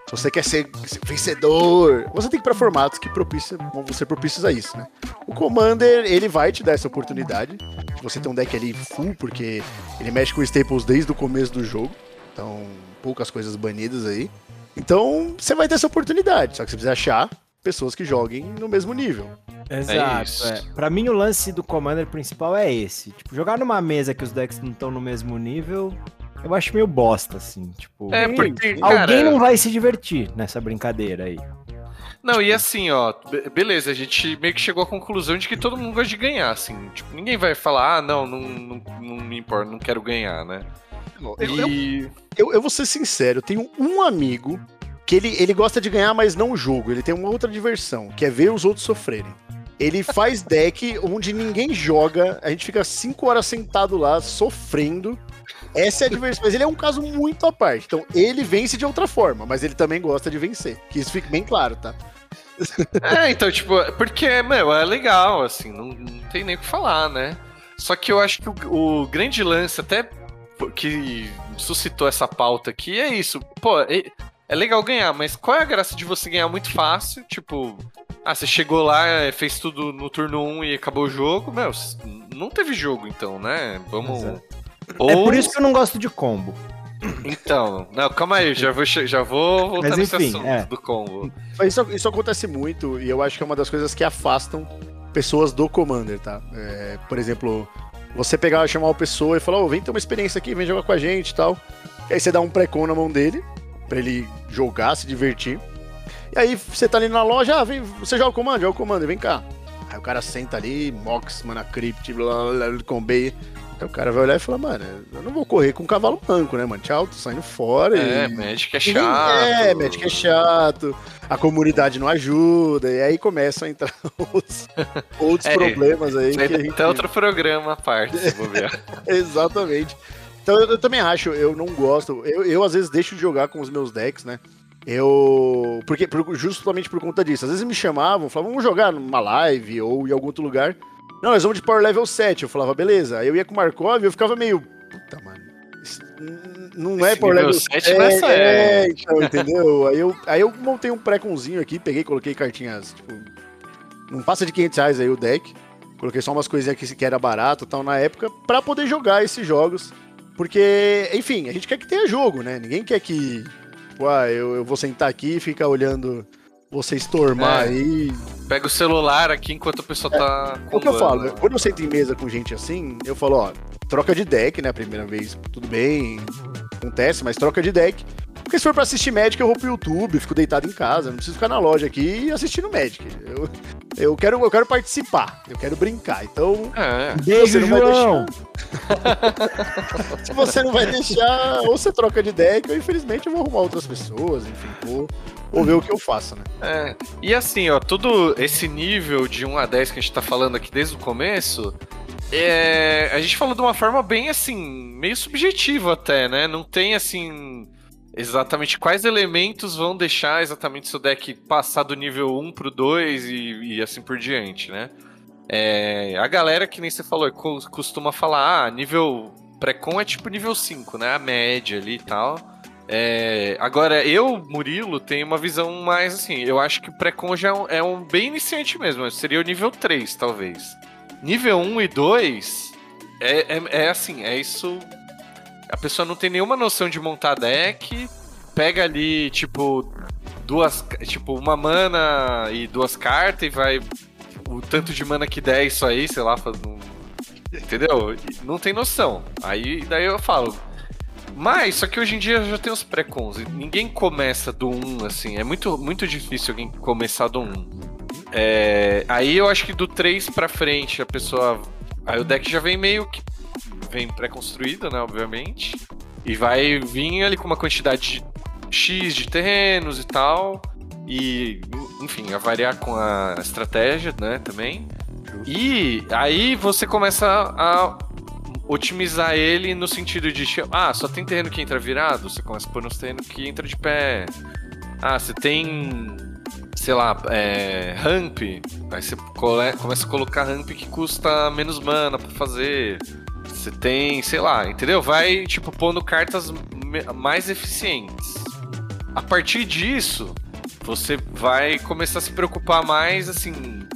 Speaker 3: se você quer ser, vencedor, você tem que ir para formatos que propiciam, vão ser propícios a isso, né? O Commander, ele vai te dar essa oportunidade de você ter um deck ali full, porque ele mexe com staples desde o começo do jogo, então poucas coisas banidas aí. Então, você vai ter essa oportunidade, só que você precisa achar pessoas que joguem no mesmo nível.
Speaker 2: Exato.
Speaker 1: isso.
Speaker 2: É. Pra mim, o lance do Commander principal é esse. Tipo, jogar numa mesa que os decks não estão no mesmo nível, eu acho meio bosta, assim. Tipo,
Speaker 1: É,
Speaker 3: Sim,
Speaker 1: porque,
Speaker 3: sim.
Speaker 1: cara,
Speaker 2: alguém não vai se divertir nessa brincadeira aí.
Speaker 1: Não, e assim, ó, be- beleza, a gente meio que chegou à conclusão de que todo mundo gosta de ganhar, assim. Tipo, ninguém vai falar, ah, não, não, não, não me importa, não quero ganhar, né?
Speaker 3: Eu, eu,
Speaker 1: E.
Speaker 3: eu- eu vou ser sincero, eu tenho um amigo que ele, ele gosta de ganhar, mas não o jogo. Ele tem uma outra diversão, que é ver os outros sofrerem. Ele faz deck onde ninguém joga, a gente fica cinco horas sentado lá, sofrendo. Essa é a diversão. Mas ele é um caso muito à parte. Então, ele vence de outra forma, mas ele também gosta de vencer. Que isso fique bem claro, tá? (laughs)
Speaker 1: É, então, tipo, porque, meu, é legal, assim, não, não tem nem o que falar, né? Só que eu acho que o, o grande lance, até que suscitou essa pauta aqui, é isso. Pô, é, é legal ganhar, mas qual é a graça de você ganhar muito fácil? Tipo, ah, você chegou lá, fez tudo no turno 1 e acabou o jogo. Meu, não teve jogo então, né? Vamos.
Speaker 2: Exato.
Speaker 1: Ou...
Speaker 2: É por isso que eu não gosto de combo.
Speaker 1: Então, não, calma aí, já vou, já vou voltar
Speaker 2: Mas
Speaker 1: nesse
Speaker 2: enfim,
Speaker 1: assunto
Speaker 2: é.
Speaker 1: do combo.
Speaker 3: Mas isso, isso acontece muito e eu acho que é uma das coisas que afastam pessoas do Commander, tá? É, por exemplo, você pegar, chamar uma pessoa e falar, ô, vem ter uma experiência aqui, vem jogar com a gente e tal. E aí você dá um pré-com na mão dele, pra ele jogar, se divertir. E aí você tá ali na loja, ah, vem, você joga o Commander, joga o Commander, vem cá. Aí o cara senta ali, Mox, Mana Crypt, blá, blá, blá, Combei. Aí o cara vai olhar e fala, mano, eu não vou correr com um cavalo manco, né, mano? Tchau, tô saindo fora.
Speaker 1: É,
Speaker 3: e...
Speaker 1: Magic é chato.
Speaker 3: É, Magic é chato, a comunidade não ajuda, e aí começam a entrar (laughs) outros, outros
Speaker 1: É,
Speaker 3: problemas aí. Que gente-
Speaker 1: até outro programa à parte, se. (laughs)
Speaker 3: Exatamente. Então eu, eu também acho, eu não gosto. Eu, eu às vezes deixo de jogar com os meus decks, né? Eu. Porque, por- justamente por conta disso. Às vezes me chamavam, falavam, vamos jogar numa live ou em algum outro lugar. Não, nós vamos de Power Level 7. Eu falava, beleza. Aí eu ia com o Markov e eu ficava meio. Puta, mano. Não é
Speaker 1: Esse
Speaker 3: Power
Speaker 1: nível
Speaker 3: Level
Speaker 1: 7 não é
Speaker 3: É,
Speaker 1: sério.
Speaker 3: então, entendeu? (laughs) Aí eu, aí eu montei um pré-conzinho aqui, peguei, coloquei cartinhas, tipo. Não passa de 500 reais aí o deck. Coloquei só umas coisinhas que, que era barato e tal na época, pra poder jogar esses jogos. Porque, enfim, a gente quer que tenha jogo, né? Ninguém quer que. Tipo, ah, eu, eu vou sentar aqui e ficar olhando você estormar
Speaker 1: É.
Speaker 3: aí.
Speaker 1: Pega o celular aqui enquanto a pessoa tá.
Speaker 3: É o que eu falo, quando eu sento em mesa com gente assim, eu falo, ó, troca de deck, né? A primeira vez, tudo bem, acontece, mas troca de deck. Porque se for pra assistir Magic, eu vou pro YouTube, fico deitado em casa, não preciso ficar na loja aqui assistindo Magic. Eu, eu, quero, eu quero participar, eu quero brincar. Então,
Speaker 1: É.
Speaker 2: Beijo,
Speaker 3: Você não vai
Speaker 2: João! (laughs)
Speaker 3: se você não vai deixar, ou você troca de deck, ou infelizmente eu vou arrumar outras pessoas, enfim, vou, vou ver o que eu faço, né?
Speaker 1: É. E assim, ó, todo esse nível de 1 a 10 que a gente tá falando aqui desde o começo, é, a gente falou de uma forma bem assim, meio subjetiva até, né? Não tem assim. Exatamente quais elementos vão deixar exatamente seu deck passar do nível 1 pro 2 e, e assim por diante, né? É, a galera que nem você falou, costuma falar, ah, nível pré-com é tipo nível 5, né? A média ali e tal. É, agora, eu, Murilo, tenho uma visão mais assim. Eu acho que o pré-con já é um, é um, bem iniciante mesmo. Seria o nível 3, talvez. Nível 1 e 2 é, é, é assim, é isso. A pessoa não tem nenhuma noção de montar deck. Pega ali, tipo, duas. Tipo, uma mana e duas cartas e vai. O tanto de mana que der isso aí, sei lá, faz um, Entendeu? Não tem noção. Aí daí eu falo, mas, só que hoje em dia já tem os pré-cons. Ninguém começa do 1, assim. É muito, muito difícil alguém começar do 1. É, aí eu acho que do 3 pra frente a pessoa. Aí o deck já vem meio que. Vem pré-construído, né? Obviamente. E vai vir ali com uma quantidade X de terrenos e tal. E, enfim, a variar com a estratégia, né? Também. E aí você começa a otimizar ele no sentido de, ah, só tem terreno que entra virado, você começa a pôr nos terrenos que entra de pé. Ah, você tem, sei lá, é, ramp, aí você começa a colocar ramp que custa menos mana para fazer. Você tem, sei lá, entendeu? Vai, tipo, pondo cartas mais eficientes. A partir disso, você vai começar a se preocupar mais, assim,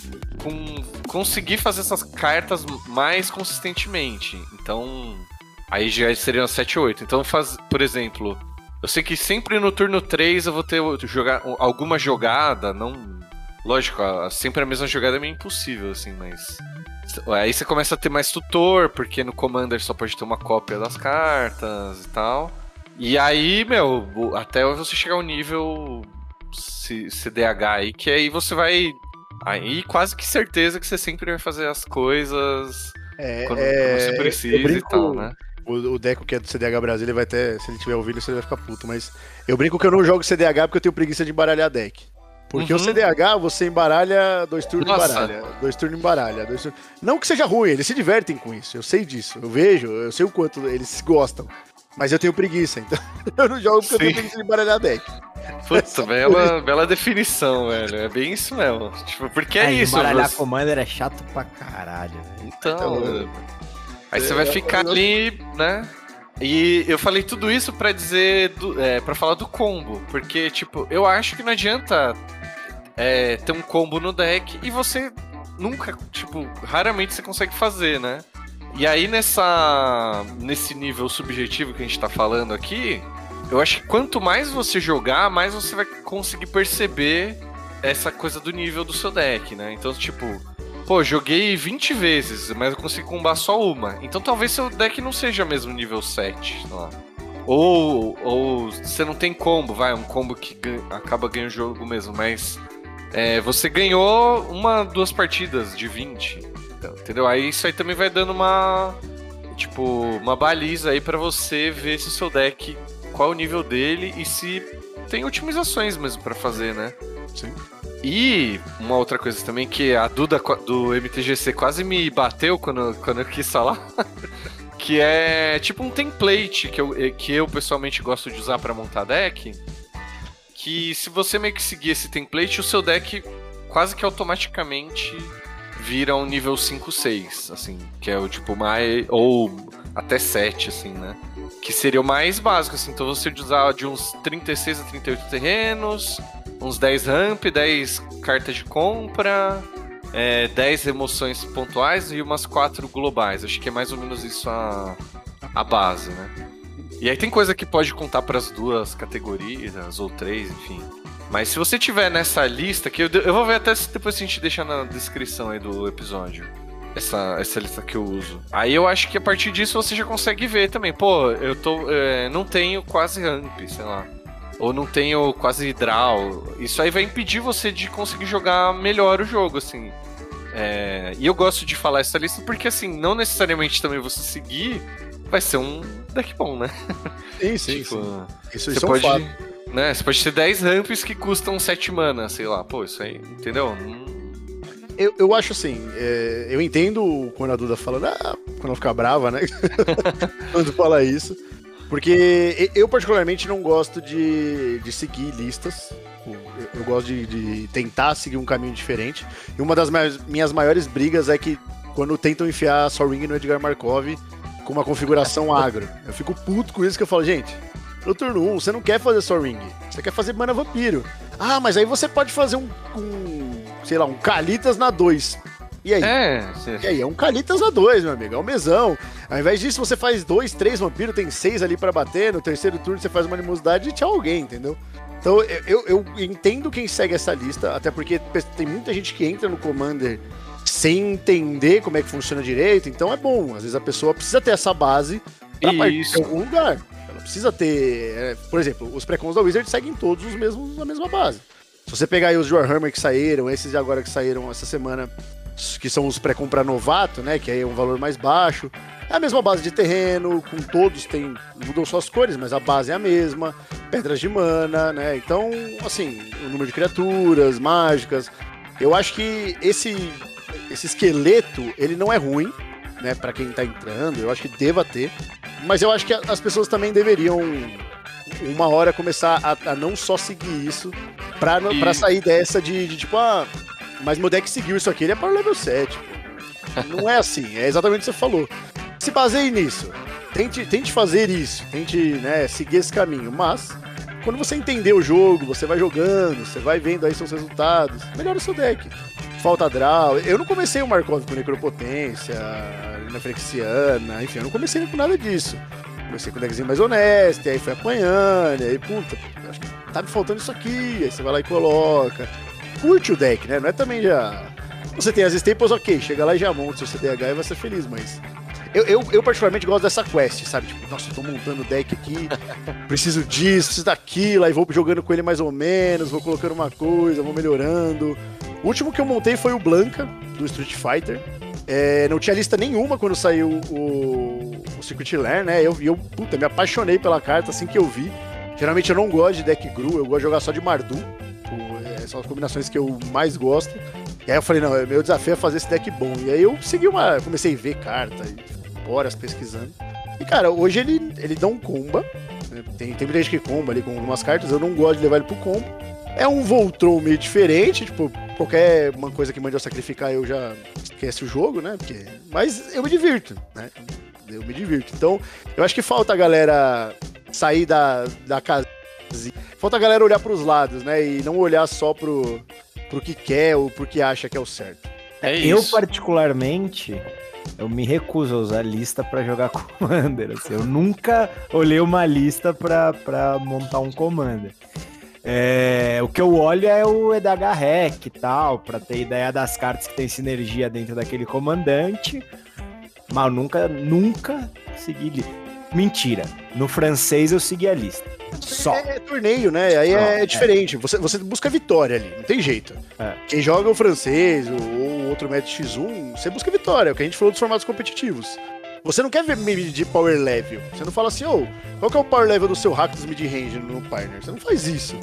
Speaker 1: com conseguir fazer essas cartas mais consistentemente. Então, aí já seriam 7 8. Então, faz, por exemplo, eu sei que sempre no turno 3 eu vou ter jogar alguma jogada, não lógico, sempre a mesma jogada é meio impossível assim, mas aí você começa a ter mais tutor, porque no commander só pode ter uma cópia das cartas e tal. E aí, meu, até você chegar ao nível CDH aí, que aí você vai Aí quase que certeza que você sempre vai fazer as coisas é, quando, é, você precisa brinco, e tal, né?
Speaker 3: O, o Deco, que é do CDH Brasil, ele vai até. Se ele tiver ouvindo, você vai ficar puto. Mas eu brinco que eu não jogo CDH porque eu tenho preguiça de embaralhar deck. Porque uhum. o CDH, você embaralha dois turnos Nossa. embaralha. Dois turnos embaralha. Dois turnos... Não que seja ruim, eles se divertem com isso. Eu sei disso. Eu vejo, eu sei o quanto eles gostam. Mas eu tenho preguiça, então (laughs) eu não jogo porque Sim. eu tenho preguiça de embaralhar deck.
Speaker 1: Putz, (laughs) bela, bela definição, velho. É bem isso mesmo. Tipo, porque é, é isso.
Speaker 2: Embaralhar você... Commander é chato pra caralho, velho.
Speaker 1: Então. então aí você vai ficar ali, né? E eu falei tudo isso para dizer, do, é, para falar do combo, porque tipo, eu acho que não adianta é, ter um combo no deck e você nunca, tipo, raramente você consegue fazer, né? E aí nessa nesse nível subjetivo que a gente tá falando aqui, eu acho que quanto mais você jogar, mais você vai conseguir perceber essa coisa do nível do seu deck, né? Então, tipo, pô, joguei 20 vezes, mas eu consigo combar só uma. Então talvez seu deck não seja mesmo nível 7, sei lá. Ou, ou você não tem combo, vai, um combo que ganha, acaba ganhando o jogo mesmo, mas é, você ganhou uma, duas partidas de 20, entendeu? Aí isso aí também vai dando uma, tipo, uma baliza aí para você ver se o seu deck qual o nível dele e se tem otimizações mesmo para fazer, né?
Speaker 3: Sim.
Speaker 1: E uma outra coisa também que a Duda do MTGC quase me bateu quando, quando eu quis falar. (laughs) que é tipo um template que eu, que eu pessoalmente gosto de usar para montar deck. Que se você meio que seguir esse template, o seu deck quase que automaticamente vira um nível 5, 6, assim, que é o tipo mais. ou até 7, assim, né? Que seria o mais básico, assim. Então você usar de uns 36 a 38 terrenos, uns 10 ramp, 10 cartas de compra, é, 10 emoções pontuais e umas 4 globais. Acho que é mais ou menos isso a, a base, né? E aí tem coisa que pode contar para as duas categorias, ou três, enfim. Mas se você tiver nessa lista, que eu, eu vou ver até se depois a gente deixa na descrição aí do episódio essa, essa lista que eu uso. Aí eu acho que a partir disso você já consegue ver também. Pô, eu tô. É, não tenho quase ramp, sei lá. Ou não tenho quase draw. Isso aí vai impedir você de conseguir jogar melhor o jogo, assim. É, e eu gosto de falar essa lista porque, assim, não necessariamente também você seguir vai ser um deck bom, né?
Speaker 3: Sim, sim. tipo, sim.
Speaker 1: Isso, você isso pode, é um fato. Né, você pode ter 10 ramps que custam 7 mana, sei lá. Pô, isso aí, entendeu? Não
Speaker 3: eu, eu acho assim, é, eu entendo quando a Duda fala, ah, quando ela fica brava, né? (laughs) quando fala isso. Porque eu, particularmente, não gosto de, de seguir listas. Eu, eu gosto de, de, tentar seguir um caminho diferente. E uma das minhas maiores brigas é que quando tentam enfiar Sol Ring no Edgar Markov com uma configuração agro. Eu fico puto com isso que eu falo, gente. No turno 1, você não quer fazer Sol Ring, você quer fazer Mana Vampiro. Ah, mas aí você pode fazer um, um sei lá, um Calitas na 2. E aí? É, e aí? É um Calitas a 2, meu amigo. É um mesão. Ao invés disso, você faz dois, três vampiros, tem seis ali para bater. No terceiro turno, você faz uma animosidade e tchau alguém, entendeu? Então, eu, eu entendo quem segue essa lista, até porque tem muita gente que entra no Commander sem entender como é que funciona direito. Então, é bom. Às vezes a pessoa precisa ter essa base pra partir de algum lugar. Ela precisa ter. É, por exemplo, os pré-cons da Wizard seguem todos os mesmos, a mesma base. Se você pegar aí os Warhammer que saíram, esses de agora que saíram essa semana, que são os pré-compra novato, né? Que aí é um valor mais baixo. É a mesma base de terreno, com todos tem. Mudou só as cores, mas a base é a mesma. Pedras de mana, né? Então, assim, o número de criaturas, mágicas. Eu acho que esse, esse esqueleto, ele não é ruim, né? Pra quem tá entrando, eu acho que deva ter. Mas eu acho que as pessoas também deveriam uma hora começar a, a não só seguir isso pra, e... Pra sair dessa de, de tipo, ah, mas meu deck seguiu isso aqui, ele é para o level 7. Pô. Não é assim, é exatamente o que você falou. Se baseie nisso. Tente, tente fazer isso, tente né, seguir esse caminho. Mas, quando você entender o jogo, você vai jogando, você vai vendo aí seus resultados, melhora o seu deck. Falta draw. Eu não comecei o Markov com necropotência, na Frexiana, enfim, eu não comecei com nada disso. Comecei com um deckzinho mais honesto, aí foi apanhando, aí, puta, acho que tá me faltando isso aqui, aí você vai lá e coloca curte o deck, né? Não é também já. Você tem as staples, ok, chega lá e já monta seu CDH e vai ser feliz, mas. Eu, eu, eu, particularmente gosto dessa quest, sabe? Tipo, nossa, eu tô montando o deck aqui, (laughs) preciso disso, preciso daquilo, aí vou jogando com ele mais ou menos, vou colocando uma coisa, vou melhorando. O último que eu montei foi o Blanca, do Street Fighter. É, não tinha lista nenhuma quando saiu o, o Secret Lair, né? Eu, eu, puta, me apaixonei pela carta assim que eu vi. Geralmente eu não gosto de deck Gru, eu gosto de jogar só de Mardu são as combinações que eu mais gosto. E aí eu falei, não, meu desafio é fazer esse deck bom. E aí eu segui uma. Comecei a ver carta, horas pesquisando. E cara, hoje ele, ele dá um comba. Tem, tem muita gente que comba ali com algumas cartas, eu não gosto de levar ele pro combo. É um Voltron meio diferente, tipo, qualquer uma coisa que mande eu sacrificar eu já esquece o jogo, né? Porque... Mas eu me divirto, né? Eu me divirto. Então, eu acho que falta a galera sair da, da casa Falta a galera olhar para os lados, né? E não olhar só pro, pro que quer ou pro que acha que é o certo.
Speaker 2: É eu, particularmente, eu me recuso a usar lista para jogar (laughs) Commander. Assim, eu nunca olhei uma lista para montar um Commander. É, o que eu olho é o EDH Rec e tal, para ter ideia das cartas que tem sinergia dentro daquele comandante. Mas eu nunca, nunca segui. Mentira. No francês eu segui a lista. Só.
Speaker 3: É, é torneio, né? Aí Só, é, é, diferente. Você, você busca vitória ali, não tem jeito. É. Quem joga o francês ou, ou outro match X1, você busca vitória. É o que a gente falou dos formatos competitivos. Você não quer ver medir power level. Você não fala assim, ô, oh, qual que é o power level do seu hack dos mid-range no partner? Você não faz isso.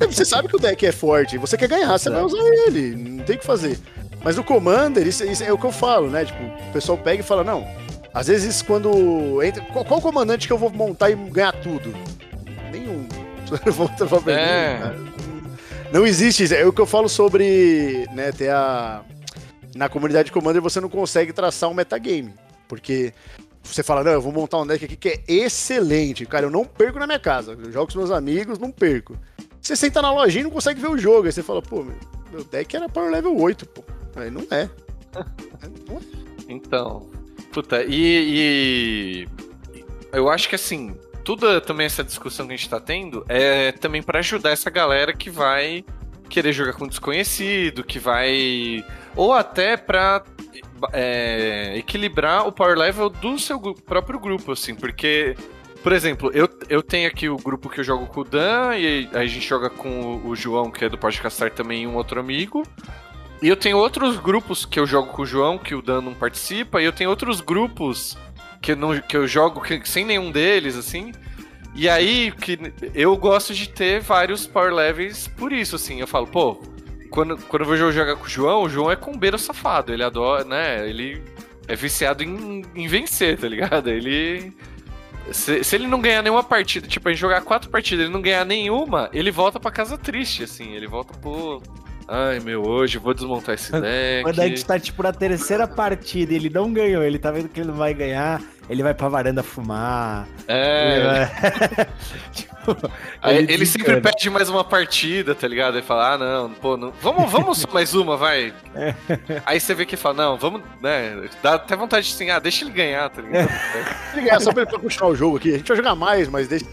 Speaker 3: você sabe que o deck é forte, você quer ganhar, você vai usar ele. Não tem o que fazer. Mas no Commander, isso, isso, é o que eu falo, né? Tipo, o pessoal pega e fala, não. Às vezes, quando. Entra, qual, qual comandante que eu vou montar e ganhar tudo? nenhum. (laughs) Volta pra é. Não existe isso. É o que eu falo sobre, né, ter a... Na comunidade de Commander você não consegue traçar um metagame. Porque você fala, não, eu vou montar um deck aqui que é excelente. Cara, eu não perco na minha casa. Eu jogo com os meus amigos, não perco. Você senta na lojinha e não consegue ver o jogo. Aí você fala, pô, meu deck era Power Level 8, pô. Aí não é. (laughs)
Speaker 1: Então. Puta, e, e. Eu acho que assim, toda também essa discussão que a gente tá tendo é também para ajudar essa galera que vai querer jogar com desconhecido, que vai. Ou até pra é, equilibrar o power level do seu próprio grupo, assim, porque. Por exemplo, eu, eu tenho aqui o grupo que eu jogo com o Dan, e a gente joga com o, João, que é do Podcastar também, e um outro amigo. E eu tenho outros grupos que eu jogo com o João, que o Dan não participa, e eu tenho outros grupos que eu, não, que eu jogo sem nenhum deles, assim. E aí, que eu gosto de ter vários power levels por isso, assim. Eu falo, pô, quando, quando eu vou jogar com o João, o João é combeiro safado. Ele adora, né? Ele é viciado em, em vencer, tá ligado? Ele. Se, se, ele não ganhar nenhuma partida, tipo, a gente jogar quatro partidas ele não ganhar nenhuma, ele volta pra casa triste, assim. Ele volta pro. Ai, meu, hoje vou desmontar esse deck.
Speaker 2: Quando a gente tá, tipo, na terceira partida e ele não ganhou, ele tá vendo que ele não vai ganhar, ele vai pra varanda fumar.
Speaker 1: É. tipo, Aí, (laughs) (laughs) ele, ele sempre pede mais uma partida, tá ligado? Ele fala, ah, não, pô, não... vamos, vamos só mais uma, vai. É. Aí você vê que fala, não, vamos, né? Dá até vontade de assim, ah, deixa ele ganhar, tá ligado?
Speaker 3: É. (laughs) Ele ganhar só pra ele continuar o jogo aqui. A gente vai jogar mais, mas deixa.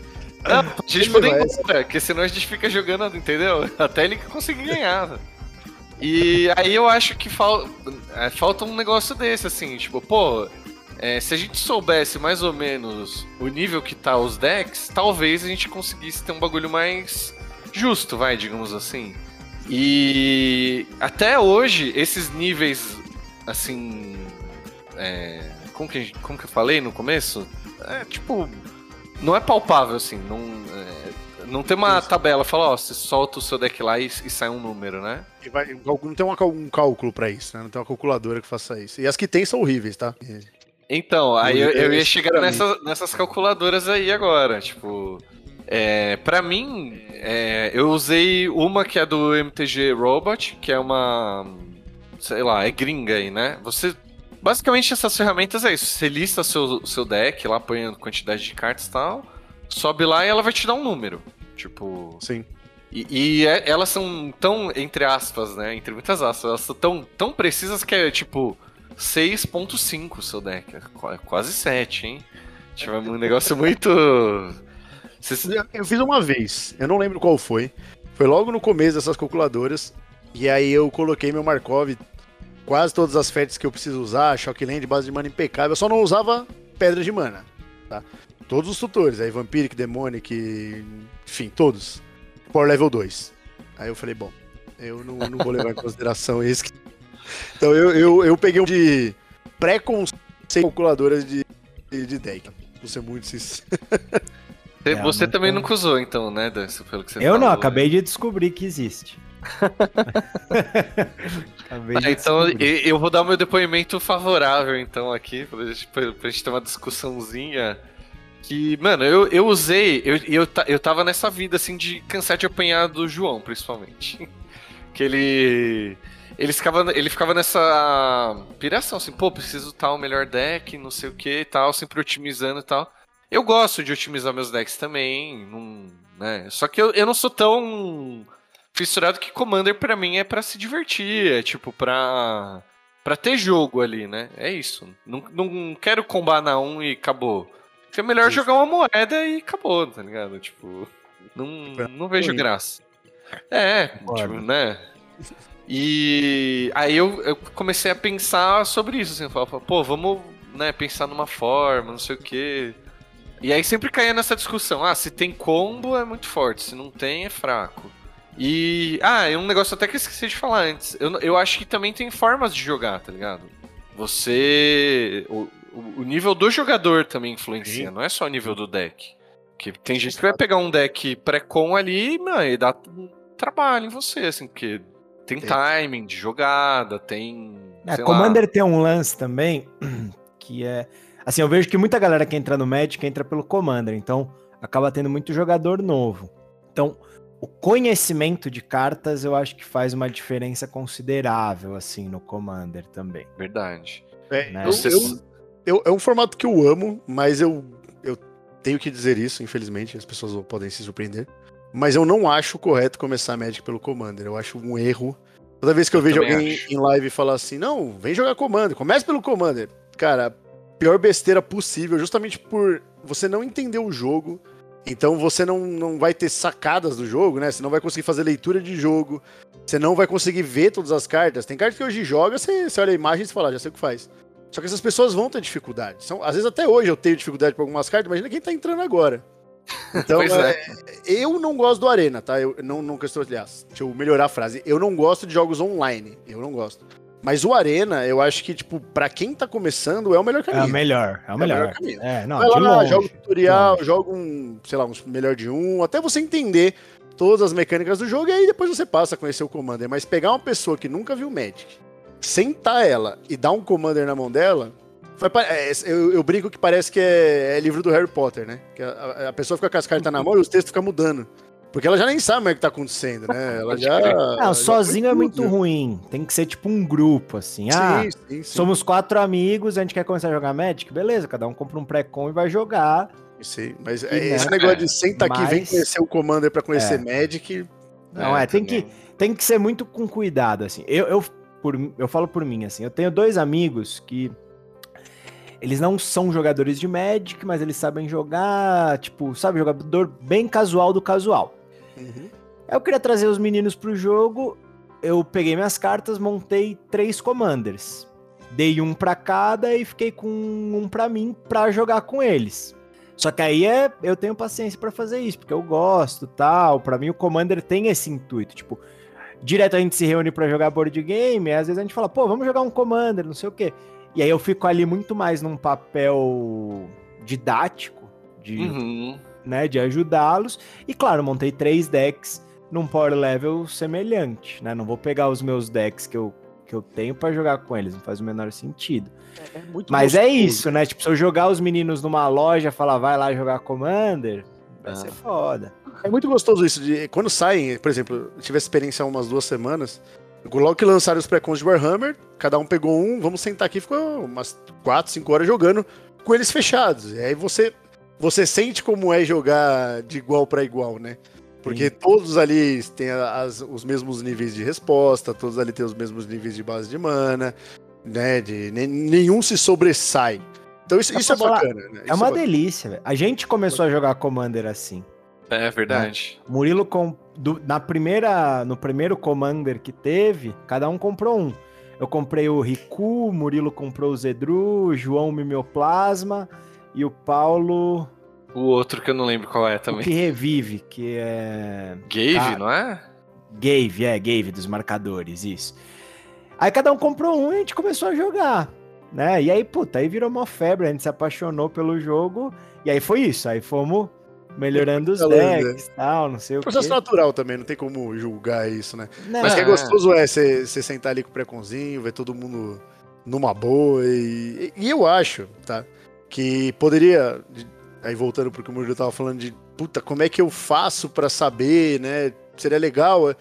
Speaker 1: Não, a (laughs) gente poder ir embora, porque senão a gente fica jogando, entendeu? (laughs) Até ele conseguir ganhar. E aí eu acho que fal... É, falta um negócio desse, assim, tipo, pô, é, se a gente soubesse mais ou menos o nível que tá os decks, talvez a gente conseguisse ter um bagulho mais justo, vai, digamos assim. E até hoje, esses níveis, assim. É, como, que, como que eu falei no começo? É tipo não é palpável, assim. Não, é, não tem uma tabela, fala, ó, você solta o seu deck lá e, e sai um número, né?
Speaker 3: Vai, não tem um cálculo para isso, né? Não tem uma calculadora que faça isso. E as que tem são horríveis, tá?
Speaker 1: Então, aí eu, eu ia chegar nessa, nessas calculadoras aí agora, tipo. É, para mim, é, eu usei uma que é do MTG Robot, que é uma. Sei lá, é gringa aí, né? Você Basicamente, essas ferramentas é isso. Você lista seu, seu deck lá, põe a quantidade de cartas e tal, sobe lá e ela vai te dar um número. Tipo.
Speaker 3: Sim.
Speaker 1: E, e é, elas são tão, entre aspas, né? Entre muitas aspas, elas são tão, tão precisas que é tipo 6.5 o seu deck. É quase 7, hein? Tipo, é um (laughs) negócio muito.
Speaker 3: Eu fiz uma vez, eu não lembro qual foi. Foi logo no começo dessas calculadoras. E aí eu coloquei meu Markov quase todas as fetes que eu preciso usar, Shockland, base de mana impecável, eu só não usava pedra de mana, tá? Todos os tutores, aí Vampiric, Demonic, enfim, todos. Power level 2. Aí eu falei, bom, eu não, não vou levar em (laughs) consideração esse. Então eu, eu, eu peguei um de pré-conceito calculadoras de, de, de deck. Vou ser muito sincero.
Speaker 1: Você, é, você também nunca usou, então, né, Dan? Pelo que você
Speaker 2: Eu falou, não, acabei de descobrir que existe. (laughs)
Speaker 1: ah, então eu vou dar meu depoimento favorável então aqui, pra gente, pra gente ter uma discussãozinha. Que, mano, eu, eu usei, eu, eu, eu tava nessa vida assim de cansar de apanhar do João, principalmente. (laughs) que ele. Ele ficava, ele ficava nessa piração, assim, pô, preciso tal melhor deck, não sei o que e tal, sempre otimizando e tal. Eu gosto de otimizar meus decks também, não, né? Só que eu, eu não sou tão fissurado que Commander para mim é para se divertir, é tipo pra para ter jogo ali, né? É isso. Não, não quero combanar um e acabou. É melhor jogar uma moeda e acabou, tá ligado? Tipo, não, não vejo graça. É, tipo, né? (laughs) E aí eu, eu, comecei a pensar sobre isso, assim, eu falava, pô, vamos né, pensar numa forma, não sei o quê. E aí sempre caía nessa discussão, ah, se tem combo é muito forte, se não tem é fraco. E. Ah, é um negócio até que eu esqueci de falar antes. Eu, eu acho que também tem formas de jogar, tá ligado? Você. O, o nível do jogador também influencia, Sim. não é só o nível do deck. Que tem gente que vai pegar um deck pré-com ali mano, e dá trabalho em você, assim, porque tem timing de jogada, tem.
Speaker 2: É, Commander lá. tem um lance também (clears throat) que é. Assim, eu vejo que muita galera que entra no Magic entra pelo Commander, então acaba tendo muito jogador novo. Então, o conhecimento de cartas eu acho que faz uma diferença considerável, assim, no Commander também.
Speaker 1: Verdade.
Speaker 3: É, né? eu, eu, eu, é um formato que eu amo, mas eu, eu tenho que dizer isso, infelizmente, as pessoas podem se surpreender. Mas eu não acho correto começar Magic pelo Commander. Eu acho um erro. Toda vez que eu, eu vejo alguém acho. em live falar assim, não, vem jogar Commander, comece pelo Commander. Cara, pior besteira possível, justamente por você não entender o jogo então você não, não vai ter sacadas do jogo, né? Você não vai conseguir fazer leitura de jogo. Você não vai conseguir ver todas as cartas. Tem cartas que hoje joga, você, você olha a imagem e fala, ah, já sei o que faz. Só que essas pessoas vão ter dificuldade. São, às vezes até hoje eu tenho dificuldade com algumas cartas, imagina quem tá entrando agora. Então, é. É, eu não gosto do Arena, tá? Eu não, não questão, aliás, deixa eu melhorar a frase. Eu não gosto de jogos online. Eu não gosto. Mas o Arena, eu acho que, tipo, pra quem tá começando, é o melhor caminho.
Speaker 2: É o melhor, é o melhor. É o melhor caminho.
Speaker 3: É, não, Vai lá, longe, joga um tutorial, joga um, sei lá, um melhor de um, até você entender todas as mecânicas do jogo, e aí depois você passa a conhecer o Commander. Mas pegar uma pessoa que nunca viu Magic, sentar ela e dar um Commander na mão dela, É, eu, eu, brinco que parece que é, é, livro do Harry Potter, né? Que a, a, pessoa fica com as cartas na mão e os textos ficam mudando. Porque ela já nem sabe o que tá acontecendo, né? Ela já. (laughs)
Speaker 2: Não, já sozinho é muito ruim. Tem que ser tipo um grupo, assim. Ah, sim, sim, sim. somos quatro amigos, a gente quer começar a jogar Magic? Beleza, cada um compra um pré-com e vai jogar.
Speaker 3: Sim, mas e, esse né? negócio de senta aqui, mas... vem conhecer o Commander para conhecer é. Magic.
Speaker 2: Não, é, é tem, que, tem que ser muito com cuidado, assim. Eu, eu, por, eu falo por mim, assim, eu tenho dois amigos que eles não são jogadores de Magic, mas eles sabem jogar, tipo, sabe, jogador bem casual do casual. Uhum. Eu queria trazer os meninos pro jogo. Eu peguei minhas cartas, montei três commanders. Dei um para cada e fiquei com um para mim para jogar com eles. Só que aí é, eu tenho paciência para fazer isso, porque eu gosto, tal. Para mim o commander tem esse intuito, tipo, direto a gente se reúne para jogar board game, às vezes a gente fala, pô, vamos jogar um commander, não sei o quê. E aí eu fico ali muito mais num papel didático, de uhum né, de ajudá-los. E claro, montei três decks num power level semelhante, né? Não vou pegar os meus decks que eu, que eu tenho para jogar com eles, não faz o menor sentido. É, é Mas é gostoso. é isso, né? Tipo, se eu jogar os meninos numa loja, falar vai lá jogar Commander, vai ah. ser foda.
Speaker 3: É muito gostoso isso de quando saem, por exemplo, eu tive essa experiência há umas duas semanas. Logo que lançaram os pré-cons de Warhammer, cada um pegou um, vamos sentar aqui, ficou umas 4, 5 horas jogando com eles fechados. E aí você você sente como é jogar de igual para igual, né? Porque Sim. todos ali têm as, os mesmos níveis de resposta, todos ali têm os mesmos níveis de base de mana, né? De, nenhum se sobressai. Então isso, isso é bacana, né?
Speaker 2: é uma é delícia, velho. A gente começou a jogar Commander assim.
Speaker 1: É verdade.
Speaker 2: Né? Murilo com, do, na primeira, no primeiro Commander que teve, cada um comprou um. Eu comprei o Riku, Murilo comprou o Zedru, João o Mimeoplasma, e o Paulo.
Speaker 1: O outro que eu não lembro qual é também.
Speaker 2: O que revive, que é.
Speaker 1: Gave, ah, não é?
Speaker 2: Gave, é, Gave dos marcadores, isso. Aí cada um comprou um e a gente começou a jogar, né? E aí, puta, aí virou uma febre, a gente se apaixonou pelo jogo. E aí foi isso, aí fomos melhorando os decks e tal, não sei o
Speaker 3: Processo quê. natural também, não tem como julgar isso, né? Não, Mas que é gostoso é você sentar ali com o preconzinho, ver todo mundo numa boa e, e eu acho, tá? que poderia, aí voltando pro que o Murilo tava falando de, puta, como é que eu faço para saber, né? Seria legal.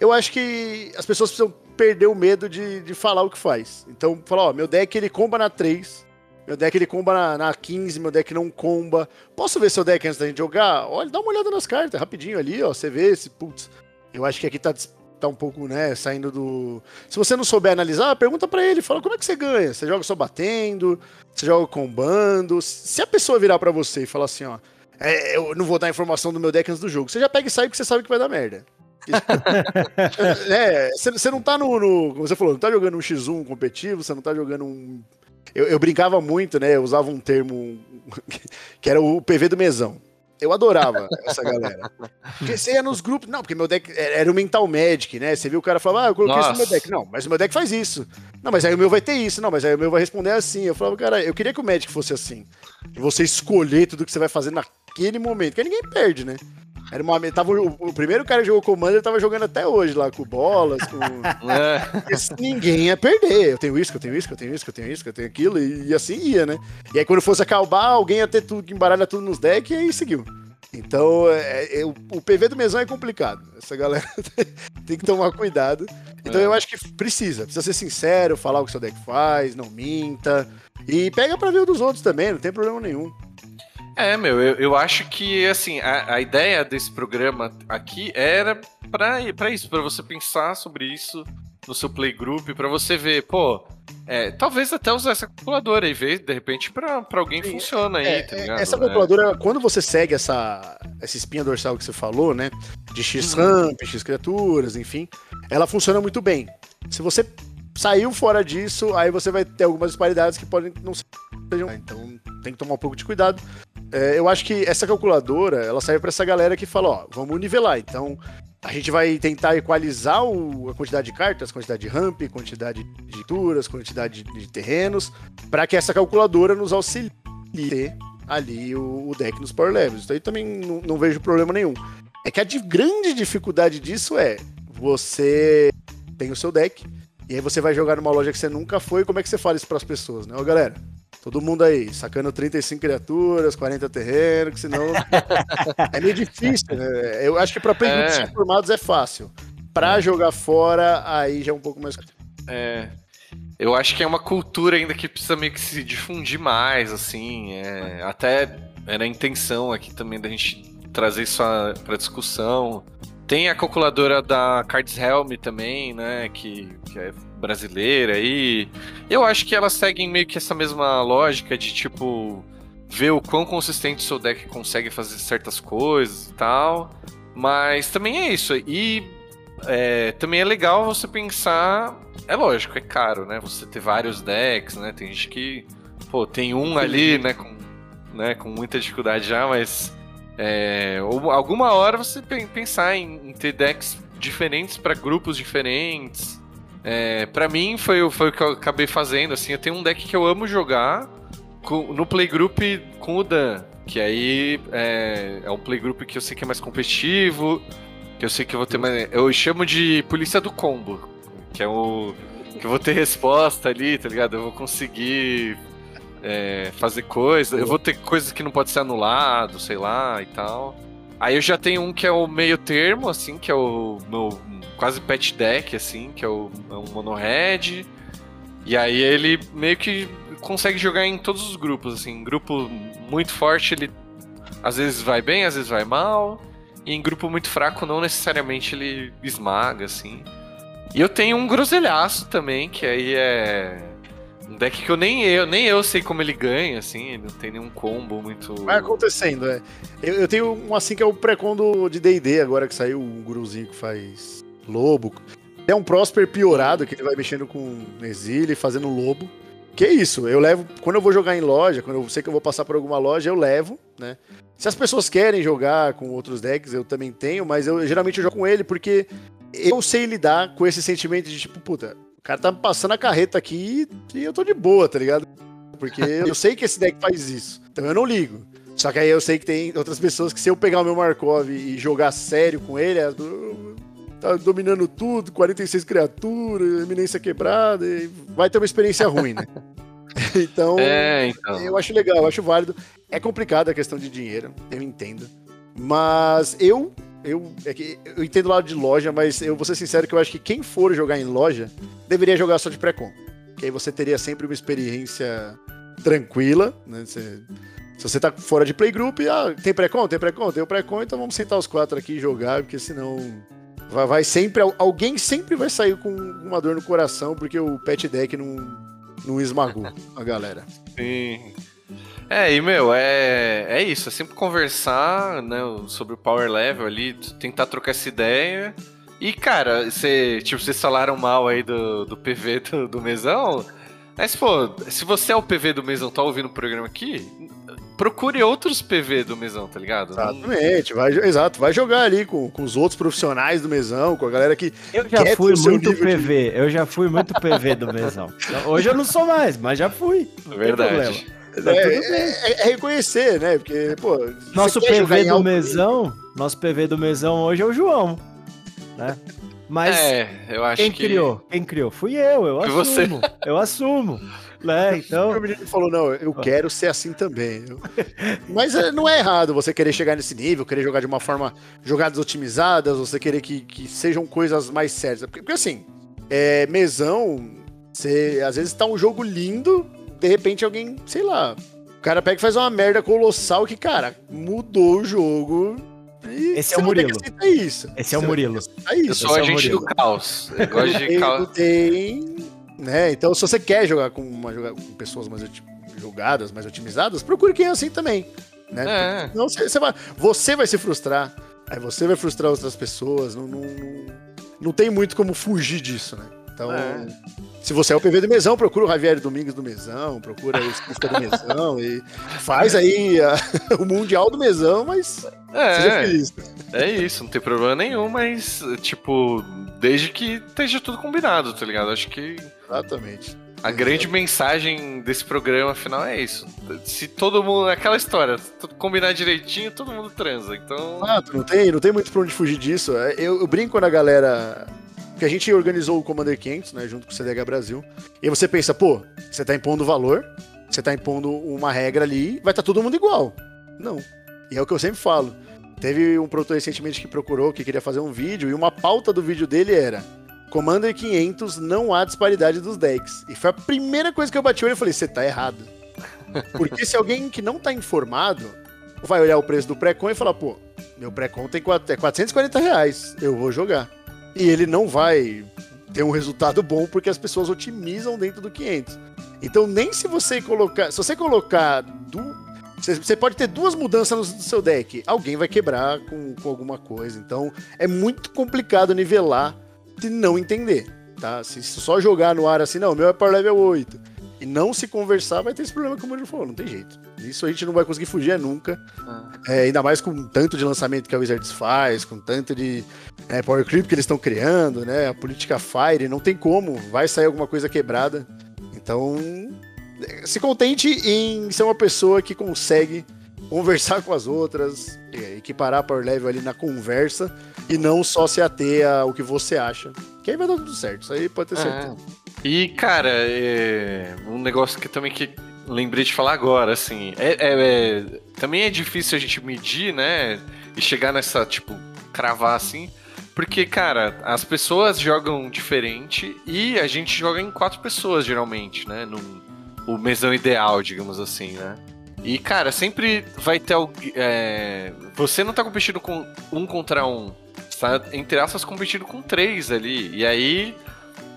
Speaker 3: Eu acho que as pessoas precisam perder o medo de, de falar o que faz. Então, falar, ó, meu deck ele comba na 3, meu deck ele comba na, na 15, meu deck não comba. Posso ver seu deck antes da gente jogar? Olha, dá uma olhada nas cartas, rapidinho ali, ó, você vê se, putz, eu acho que aqui tá tá um pouco, né, saindo do. Se você não souber analisar, pergunta para ele, fala como é que você ganha. Você joga só batendo, você joga combando. Se a pessoa virar para você e falar assim, ó, é, eu não vou dar informação do meu deck antes do jogo, você já pega e sai porque você sabe que vai dar merda. (laughs) é, você não tá no, no, Como você falou, não tá jogando um X1 competitivo, você não tá jogando um. Eu, eu brincava muito, né? Eu usava um termo (laughs) que era o PV do mesão. Eu adorava essa galera. Porque você ia nos grupos. Não, porque meu deck era o Mental Magic, né? Você viu o cara falar, ah, eu coloquei Nossa. isso no meu deck. Não, mas o meu deck faz isso. Não, mas aí o meu vai ter isso. Não, mas aí o meu vai responder assim. Eu falava, cara, eu queria que o Magic fosse assim. Você escolher tudo que você vai fazer naquele momento. Porque ninguém perde, né? Era uma, tava, o, o, primeiro cara que jogou Commander tava jogando até hoje lá, com bolas, com. (laughs) É. Ninguém ia perder. Eu tenho isso, eu tenho isso, eu tenho isso, eu tenho isso, eu tenho aquilo, e, e, assim ia, né? E aí quando fosse acabar, alguém ia ter tudo que embaralha tudo nos decks e aí seguiu. Então, é, é, o, o PV do mesão é complicado. Essa galera (laughs) tem que tomar cuidado. Então, é. eu acho que precisa. Precisa ser sincero, falar o que seu deck faz, não minta. E pega pra ver o dos outros também, não tem problema nenhum.
Speaker 1: É, meu, eu, eu acho que, assim, a, a ideia desse programa aqui era para isso, para você pensar sobre isso no seu playgroup, para você ver, pô, é, talvez até usar essa calculadora e ver, de repente, para alguém Sim, funciona aí, é, tá ligado?
Speaker 3: Essa calculadora, é. quando você segue essa, essa espinha dorsal que você falou, né, de X ramp, X criaturas, enfim, ela funciona muito bem. Se você saiu fora disso, aí você vai ter algumas disparidades que podem não ser. Então tem que tomar um pouco de cuidado. É, eu acho que essa calculadora, ela serve para essa galera que fala, ó, vamos nivelar. Então, a gente vai tentar equalizar o, a quantidade de cartas, quantidade de ramp, quantidade de turas, quantidade de terrenos, para que essa calculadora nos auxilie ali o, o, deck nos power levels. Isso aí também não, vejo problema nenhum. É que a de, grande dificuldade disso é você tem o seu deck, e aí você vai jogar numa loja que você nunca foi, como é que você fala isso para as pessoas, né? Ó, galera, Todo mundo aí, sacando 35 criaturas, 40 terrenos, que senão (laughs) é meio difícil, né? Eu acho que para playgroups é. formados é fácil. Para jogar fora, aí já é um pouco mais.
Speaker 1: É. Eu acho que é uma cultura ainda que precisa meio que se difundir mais, assim. É, até era a intenção aqui também da gente trazer isso para discussão. Tem a calculadora da Cards Helm também, né? Que, que é brasileira e eu acho que elas seguem meio que essa mesma lógica de tipo ver o quão consistente o seu deck consegue fazer certas coisas e tal. Mas também é isso. E é, também é legal você pensar. É lógico, é caro, né? Você ter vários decks, né? Tem gente que. Pô, tem um ali, né? Com, né, com muita dificuldade já, mas. É, alguma hora você pensar em, em ter decks diferentes para grupos diferentes. É, para mim foi, foi o que eu acabei fazendo, assim, eu tenho um deck que eu amo jogar com, no playgroup com o Dan, que aí é, é um playgroup que eu sei que é mais competitivo, que eu sei que eu vou ter mais... Eu chamo de polícia do combo, que é o... que eu vou ter resposta ali, tá ligado? Eu vou conseguir é, fazer coisas, eu vou ter coisas que não pode ser anulado, sei lá, e tal. Aí eu já tenho um que é o meio termo, assim, que é o meu quase pet deck, assim, que é, o, é um mono red. E aí ele meio que consegue jogar em todos os grupos, assim. Grupo muito forte, ele às vezes vai bem, às vezes vai mal. E em grupo muito fraco, não necessariamente ele esmaga, assim. E eu tenho um groselhaço também, que aí é. Um deck que eu nem eu, nem eu sei como ele ganha, assim, ele não tem nenhum combo muito.
Speaker 3: Vai acontecendo, é. Eu, eu tenho um assim que é o pré-com de DD agora que saiu, um guruzinho que faz lobo. É um Prosper piorado, que ele vai mexendo com exílio e fazendo lobo. Que é isso, eu levo. Quando eu vou jogar em loja, quando eu sei que eu vou passar por alguma loja, eu levo, né? Se as pessoas querem jogar com outros decks, eu também tenho, mas eu geralmente eu jogo com ele porque eu sei lidar com esse sentimento de tipo, puta, cara tá me passando a carreta aqui e eu tô de boa, tá ligado? Porque eu sei que esse deck faz isso. Então eu não ligo. Só que aí eu sei que tem outras pessoas que se eu pegar o meu Markov e jogar sério com ele, é tá dominando tudo, 46 criaturas, eminência quebrada, vai ter uma experiência ruim, né? (laughs) então, é, então, eu acho legal, eu acho válido. É complicado a questão de dinheiro, eu entendo. Mas eu, eu, é que eu entendo o lado de loja, mas eu vou ser sincero que eu acho que quem for jogar em loja deveria jogar só de pré-com. Que aí você teria sempre uma experiência tranquila, né? Você, se você tá fora de playgroup, ah, tem pré-com? Tem pré-com? Tem o pré-com, então vamos sentar os quatro aqui e jogar, porque senão Vai, vai, sempre. Alguém sempre vai sair com uma dor no coração porque o pet deck não, não esmagou a galera.
Speaker 1: Sim. É, e meu, é, é isso, é sempre conversar né, sobre o power level ali, tentar trocar essa ideia. E, cara, você, tipo, vocês falaram mal aí do, do PV do, do mesão. Mas, pô, se você é o PV do mesão, tá ouvindo o programa aqui, procure outros PV do mesão, tá ligado?
Speaker 3: Exatamente, vai, exato, vai jogar ali com, com os outros profissionais do mesão, com a galera que.
Speaker 2: Eu já fui muito PV, de... eu já fui muito PV do mesão. (laughs) Hoje eu não sou mais, mas já fui.
Speaker 1: É verdade.
Speaker 3: Tá é, é, é, reconhecer, né? Porque, pô.
Speaker 2: Nosso PV do mesão, nosso PV do mesão hoje é o João. Né? Mas
Speaker 1: é, eu acho
Speaker 2: quem
Speaker 1: que...
Speaker 2: criou? Quem criou? Fui eu, eu assumo. Você. Eu assumo. Né? Então...
Speaker 3: O menino falou, não, eu quero ser assim também. Mas é, não é errado você querer chegar nesse nível, querer jogar de uma forma, jogadas otimizadas, você querer que, que sejam coisas mais sérias. Porque, porque assim, é, mesão, você, às vezes tá um jogo lindo, de repente alguém, sei lá, o cara pega e faz uma merda colossal que, cara, mudou o jogo
Speaker 2: esse é o Murilo.
Speaker 3: Isso.
Speaker 2: Esse é o Murilo.
Speaker 1: É isso. Eu sou é agente do caos. Eu gosto de caos.
Speaker 3: Tem, né? Então, se você quer jogar com, uma, com pessoas mais jogadas, mais otimizadas, procure quem é assim também. Né? É. Não, você, você, vai, você vai se frustrar. Aí você vai frustrar outras pessoas. Não, não, não, não tem muito como fugir disso, né? Então, é. se você é o PV do Mesão, procura o Javier Domingos do Mesão, procura o Esquista do Mesão e faz aí a, (laughs) o Mundial do Mesão, mas
Speaker 1: é, seja feliz. É isso, não tem problema nenhum, mas, tipo, desde que esteja tudo combinado, tá ligado? Acho que.
Speaker 3: Exatamente.
Speaker 1: A grande mensagem desse programa final é isso. Se todo mundo. Aquela história, combinar direitinho, todo mundo transa. Então.
Speaker 3: Ah, não tem, não tem muito pra onde fugir disso. É, eu, eu brinco quando a galera porque a gente organizou o Commander 500, né, junto com o CDH Brasil. E você pensa, pô, você tá impondo valor, você tá impondo uma regra ali, vai estar tá todo mundo igual. Não. E é o que eu sempre falo. Teve um produtor recentemente que procurou, que queria fazer um vídeo, e uma pauta do vídeo dele era Commander 500 não há disparidade dos decks. E foi a primeira coisa que eu bati o olho e falei, você tá errado. (laughs) Porque se alguém que não tá informado vai olhar o preço do pré-con e falar, pô, meu pré-con tem 440 é reais, eu vou jogar. E ele não vai ter um resultado bom porque as pessoas otimizam dentro do 500. Então nem se você colocar, se você colocar do você pode ter duas mudanças no seu deck. Alguém vai quebrar com, com alguma coisa. Então é muito complicado nivelar se não entender. Tá? Se só jogar no ar assim, não, meu é Power Level 8 e não se conversar, vai ter esse problema como ele falou, não tem jeito. Isso a gente não vai conseguir fugir é nunca. Ah. É, ainda mais com tanto de lançamento que a Wizards faz, com tanto de é, Power Creep que eles estão criando, né? A política Fire, não tem como, vai sair alguma coisa quebrada. Então, se contente em ser uma pessoa que consegue conversar (laughs) com as outras, equiparar Power Level ali na conversa e não só se ater ao que você acha. Que aí vai dar tudo certo, isso aí pode ter é.
Speaker 1: E, cara, é um negócio que também que lembrei de falar agora, assim, é, é, é, também é difícil a gente medir, né, e chegar nessa, tipo, cravar assim, porque, cara, as pessoas jogam diferente e a gente joga em quatro pessoas, geralmente, né, no o mesão ideal, digamos assim, né. E, cara, sempre vai ter alguém. É, você não tá competindo com um contra um. Você tá, entre aspas, competindo com três ali. E aí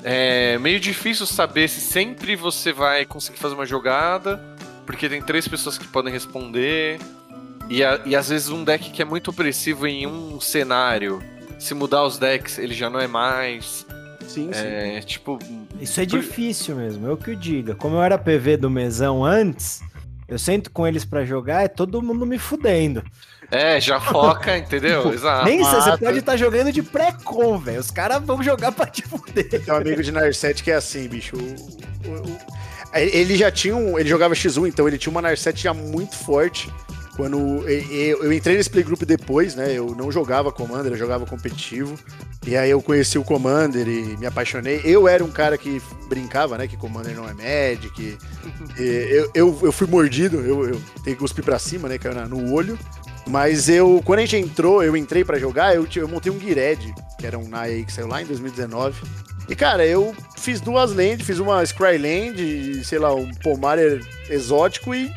Speaker 1: é meio difícil saber se sempre você vai conseguir fazer uma jogada, porque tem três pessoas que podem responder. E, a, e às vezes um deck que é muito opressivo em um cenário, se mudar os decks, ele já não é mais.
Speaker 3: Sim,
Speaker 1: é, sim. Tipo.
Speaker 2: Isso é por... difícil mesmo, é o que eu diga. Como eu era PV do mesão antes, eu sento com eles para jogar, é todo mundo me fudendo.
Speaker 1: É, já (laughs) foca, entendeu?
Speaker 2: Exato. Nem você pode estar tá jogando de pré-com, velho. Os caras vão jogar pra te fuder.
Speaker 3: Tem um amigo de Narset que é assim, bicho. O, o, o, ele já tinha um. Ele jogava X1, então ele tinha uma Narset já muito forte. Quando eu, eu entrei nesse playgroup depois, né? Eu não jogava Commander, eu jogava competitivo. E aí eu conheci o Commander e me apaixonei. Eu era um cara que brincava, né? Que Commander não é Magic. (laughs) eu, eu, eu fui mordido, eu, eu tenho que cuspir pra cima, né? Caiu no olho. Mas eu, quando a gente entrou, eu entrei para jogar, eu, eu montei um Gired, que era um Nai que saiu lá em 2019. E, cara, eu fiz duas lands, fiz uma Scryland, sei lá, um Pomarer exótico e,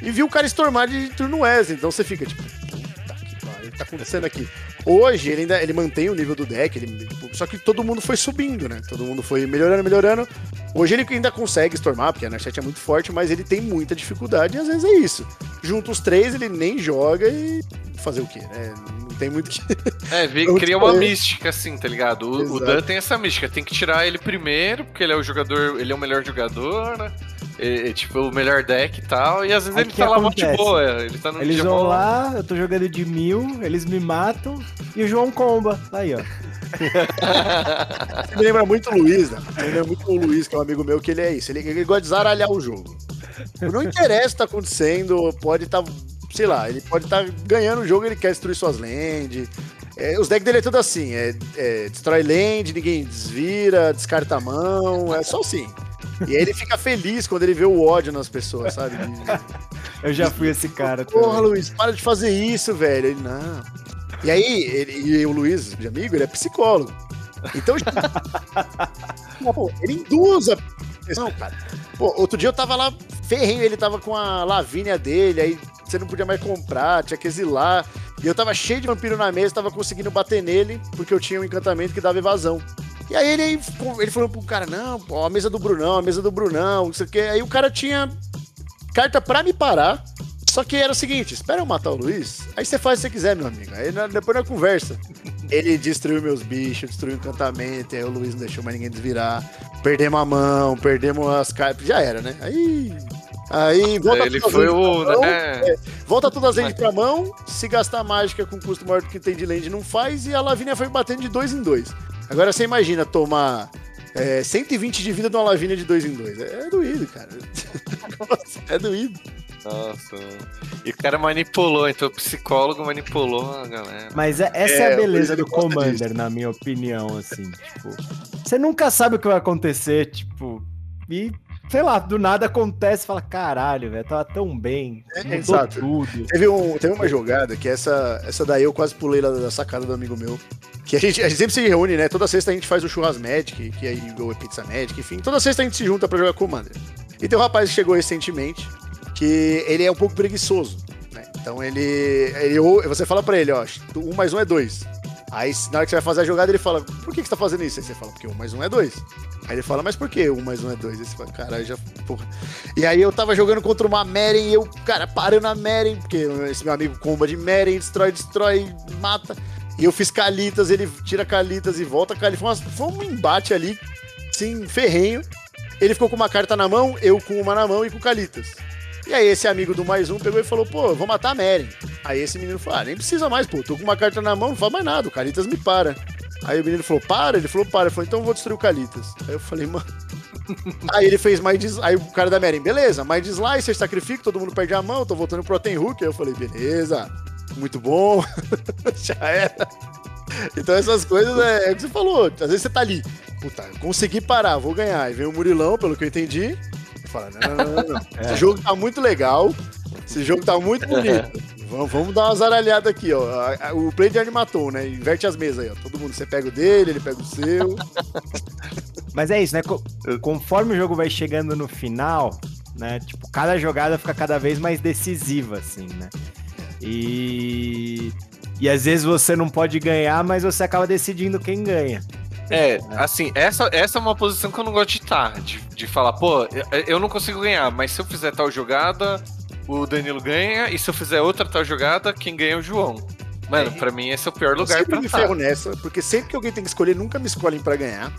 Speaker 3: e vi o cara stormar de turno Wesley. Então você fica tipo, puta que pariu, tá acontecendo aqui? Hoje ele ainda ele mantém o nível do deck, ele, só que todo mundo foi subindo, né? Todo mundo foi melhorando, melhorando. Hoje ele ainda consegue stormar, porque a Narset é muito forte, mas ele tem muita dificuldade e às vezes é isso. Junto os três, ele nem joga e fazer o quê, né? Não tem muito que. (laughs)
Speaker 1: É, vê, cria uma mística, assim, tá ligado? O, o Dan tem essa mística, tem que tirar ele primeiro, porque ele é o jogador, ele é o melhor jogador, né? É, tipo, o melhor deck e tal, e às vezes Aqui ele tá lá muito boa. Ele tá no
Speaker 2: eles vão lá, eu tô jogando de mil, eles me matam e o João comba. Aí, ó. (laughs)
Speaker 3: me lembra muito o Luiz, né? Me lembra muito o Luiz, que é um amigo meu, que ele é isso. Ele, ele gosta de zaralhar o jogo. Não interessa o que tá acontecendo, pode estar, tá, sei lá, ele pode estar tá ganhando o jogo, ele quer destruir suas lands. É, os decks dele é tudo assim, é, é, destrói land, ninguém desvira, descarta a mão, é só assim. E aí ele fica feliz quando ele vê o ódio nas pessoas, sabe? (laughs)
Speaker 2: Eu já fui esse cara.
Speaker 3: Porra. Luiz, para de fazer isso, velho. Ele, não. E aí, ele, e o Luiz, de amigo, ele é psicólogo. Então, (laughs) pô, ele induz a não, cara. Pô, outro dia eu tava lá, ferrenho, ele tava com a lavínia dele, aí você não podia mais comprar, tinha que exilar. E eu tava cheio de vampiro na mesa, tava conseguindo bater nele, porque eu tinha um encantamento que dava evasão. E aí ele, ele falou pro cara, não, pô, a mesa do Brunão, a mesa do Brunão, não sei o quê. Aí o cara tinha carta pra me parar, só que era o seguinte, espera eu matar o Luiz, aí você faz o que você quiser, meu amigo. Aí depois na conversa. Ele destruiu meus bichos, destruiu o encantamento, aí o Luiz não deixou mais ninguém desvirar. Perdemos a mão, perdemos as cartas, já era, né? Aí Aí volta
Speaker 1: Ele foi o.
Speaker 3: Mão, né? é, volta todas as lands pra mão. Se gastar mágica com custo maior do que tem de land, não faz. E a Lavínia foi batendo de dois em dois. Agora você imagina tomar é, 120 de vida de uma Lavínia de dois em dois. É, é doído, cara. (laughs) é doído.
Speaker 1: Nossa. E o cara manipulou, então o psicólogo manipulou a galera.
Speaker 2: Mas é, essa é, é a beleza do Commander, disso. na minha opinião, assim. Tipo, você nunca sabe o que vai acontecer, tipo. E sei lá, do nada acontece, fala, caralho, velho, tava tão bem.
Speaker 3: É, exato.
Speaker 2: tudo.
Speaker 3: Teve, um, teve uma jogada que essa, essa daí eu quase pulei lá da sacada do amigo meu. Que a gente, a gente sempre se reúne, né? Toda sexta a gente faz o Churras Magic, que aí o Pizza Magic, enfim. Toda sexta a gente se junta pra jogar Commander. E tem um rapaz que chegou recentemente, que ele é um pouco preguiçoso, né? Então ele, ele você fala pra ele, ó, um mais um é dois. Aí na hora que você vai fazer a jogada, ele fala, por que, que você tá fazendo isso? Aí você fala, porque um mais um é dois. Aí ele fala, mas por que um mais um é dois? Aí você fala, caralho, já. Porra. E aí eu tava jogando contra uma Meren e eu, cara, parando a Meren, porque esse meu amigo comba de Meren, destrói, destrói, mata. E eu fiz calitas, ele tira calitas e volta calitas. Foi, foi um embate ali, sim, ferrenho. Ele ficou com uma carta na mão, eu com uma na mão e com calitas. E aí esse amigo do mais um pegou e falou, pô, vou matar a Mary. Aí esse menino falou, ah, nem precisa mais, pô, tô com uma carta na mão, não faz mais nada, o Calitas me para. Aí o menino falou, para? Ele falou, para. Ele falou, então eu vou destruir o Calitas. Aí eu falei, mano... (laughs) aí ele fez mais. Aí o cara da Mary, beleza, mais slicer, sacrifico, todo mundo perde a mão, tô voltando pro Protein Hook. Aí eu falei, beleza, muito bom, (laughs) já era. Então essas coisas é, é o que você falou. Às vezes você tá ali, puta, consegui parar, vou ganhar. Aí vem o Murilão, pelo que eu entendi, fala: não, não, não, não. É. Esse jogo tá muito legal, esse jogo tá muito bonito. (laughs) Vamos, vamos dar uma zaralhada aqui, ó. O play de animatou, né? Inverte as mesas aí, ó. Todo mundo, você pega o dele, ele pega o seu. (laughs)
Speaker 2: Mas é isso, né? Conforme o jogo vai chegando no final, né? Tipo, cada jogada fica cada vez mais decisiva, assim, né? E e às vezes você não pode ganhar, mas você acaba decidindo quem ganha.
Speaker 1: É, assim, essa, essa é uma posição que eu não gosto de estar. De, de falar, pô, eu não consigo ganhar, mas se eu fizer tal jogada, o Danilo ganha, e se eu fizer outra tal jogada, quem ganha é o João. Mano, é, pra mim esse é o pior lugar
Speaker 3: eu sempre
Speaker 1: pra
Speaker 3: me ferro nessa, porque sempre que alguém tem que escolher, nunca me escolhem pra ganhar.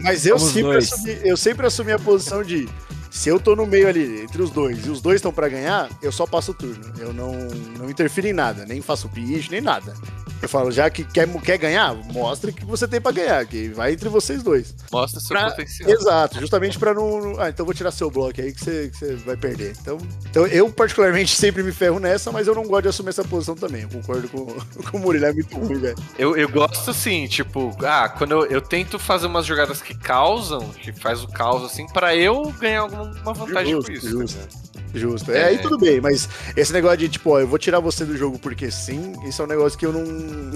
Speaker 3: Mas eu sempre, assumi, eu sempre assumi a posição de se eu tô no meio ali, entre os dois, e os dois estão para ganhar, eu só passo o turno. Eu não, não interfiro em nada, nem faço pitch, nem nada. Eu falo, já que quer, quer ganhar, mostre o que você tem para ganhar, que vai entre vocês dois.
Speaker 1: Mostra seu
Speaker 3: pra,
Speaker 1: potencial.
Speaker 3: Exato, justamente para não. Ah, então vou tirar seu bloco aí que você, que você vai perder. Então, então, eu, particularmente, (laughs) sempre me ferro nessa, mas eu não gosto de assumir essa posição também. Eu concordo com, (laughs) com o Murilo, é muito ruim, velho.
Speaker 1: Eu, eu gosto assim, tipo, ah, quando eu, eu tento fazer umas jogadas que causam, que faz o caos assim, para eu ganhar alguma vantagem
Speaker 3: justo,
Speaker 1: com isso.
Speaker 3: Justo. Né? Justo. É, aí tudo bem, mas esse negócio de, tipo, ó, eu vou tirar você do jogo porque sim, isso é um negócio que eu não.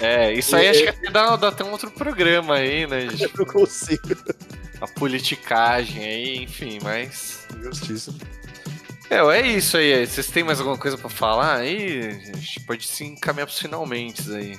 Speaker 1: é, isso aí é, (laughs) acho que até dá, dá até um outro programa aí, né?
Speaker 3: De... Eu não consigo.
Speaker 1: A politicagem aí, enfim, mas.
Speaker 3: Justiça.
Speaker 1: É, é isso aí. Vocês têm mais alguma coisa para falar aí? A gente pode se encaminhar pros finalmente aí.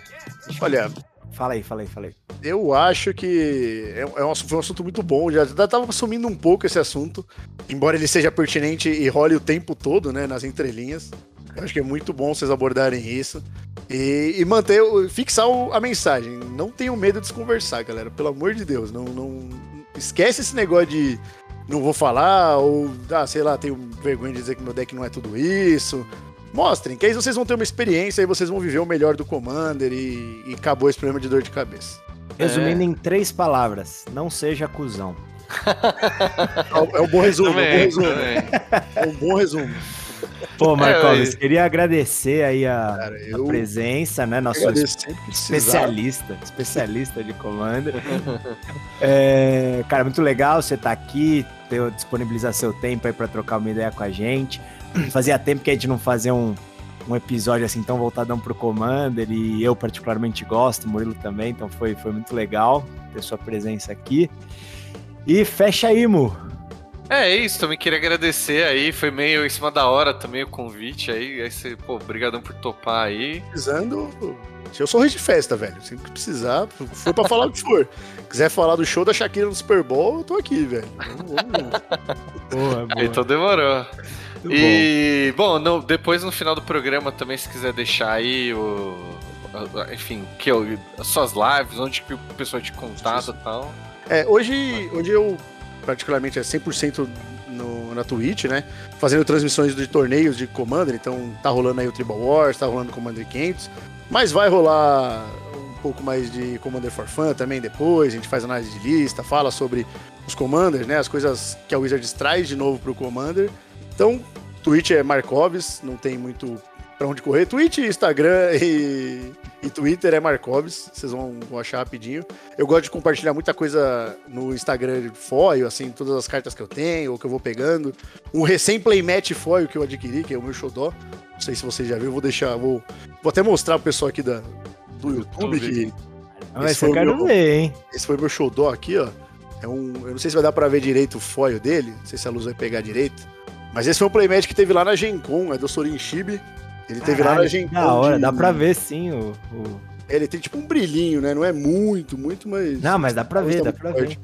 Speaker 3: Olha,
Speaker 2: Fala aí, fala aí, fala aí.
Speaker 3: Eu acho que é, é um, foi um assunto muito bom. Já estava assumindo um pouco esse assunto, embora ele seja pertinente e role o tempo todo, né, nas entrelinhas. Eu acho que é muito bom vocês abordarem isso. E, e manter, fixar a mensagem. Não tenham medo de se conversar, galera. Pelo amor de Deus. Não, não esquece esse negócio de não vou falar, ou, ah, sei lá, tenho vergonha de dizer que meu deck não é tudo isso. Mostrem, que aí vocês vão ter uma experiência e vocês vão viver o melhor do Commander e, e acabou esse problema de dor de cabeça.
Speaker 2: Resumindo é. em três palavras, não seja cuzão.
Speaker 3: É, é um bom (laughs) resumo, também, é um bom resumo. É um bom resumo.
Speaker 2: Pô, Marcos, é, queria agradecer aí a, Cara, a presença, né? Nosso especialista, especialista de Commander. (laughs) é, cara, muito legal você estar tá aqui, ter, disponibilizar seu tempo aí para trocar uma ideia com a gente. (clears throat) Fazia tempo que a gente não fazia um, um episódio assim tão voltadão pro Commander e eu particularmente gosto, Murilo também, então foi, foi muito legal ter sua presença aqui. E fecha aí, Mu.
Speaker 1: É, isso, também queria agradecer aí, foi meio em cima da hora também o convite aí, aí você, pô, obrigadão por topar aí.
Speaker 3: Precisando, eu sou rei de festa, velho, sempre que precisar, foi pra falar o que for. (laughs) Quiser falar do show da Shakira no Super Bowl, eu tô aqui, velho. (laughs)
Speaker 1: Boa, boa. Então demorou. Muito e, bom, depois no final do programa também, se quiser deixar aí o. Enfim, que eu, as suas lives, onde que o pessoal te contata e tal.
Speaker 3: É, hoje, hoje eu particularmente é 100% no, na Twitch, né? Fazendo transmissões de torneios de Commander, então tá rolando aí o Tribal Wars, tá rolando o Commander 500, mas vai rolar um pouco mais de Commander for Fun também depois, a gente faz análise de lista, fala sobre os Commanders, né? As coisas que a Wizards traz de novo pro Commander. Então, Twitch é Markovs, não tem muito pra onde correr. Twitch, Instagram e, e Twitter é Marcoves, vocês vão, vão achar rapidinho. Eu gosto de compartilhar muita coisa no Instagram de foil, assim, todas as cartas que eu tenho ou que eu vou pegando. Um recém-playmat foil que eu adquiri, que é o meu xodó. Não sei se vocês já viram, vou deixar, vou, vou até mostrar pro pessoal aqui da, do YouTube,
Speaker 1: YouTube.
Speaker 3: que
Speaker 2: Mas
Speaker 3: Esse foi meu-
Speaker 2: ver, hein?
Speaker 3: esse foi meu xodó aqui, ó. É um, eu não sei se vai dar pra ver direito o foil dele, não sei se a luz vai pegar direito. Mas esse foi um playmat que teve lá na Gen Con, é do Sorin. Ele teve lá na
Speaker 2: Caralho,
Speaker 3: Gen Con.
Speaker 2: Da hora,
Speaker 3: de-
Speaker 2: dá pra ver sim o. o-
Speaker 3: Ele tem tipo um brilhinho, né? Não é muito, muito, mas.
Speaker 2: Não, mas dá pra ver,
Speaker 3: tá
Speaker 2: dá pra
Speaker 3: forte.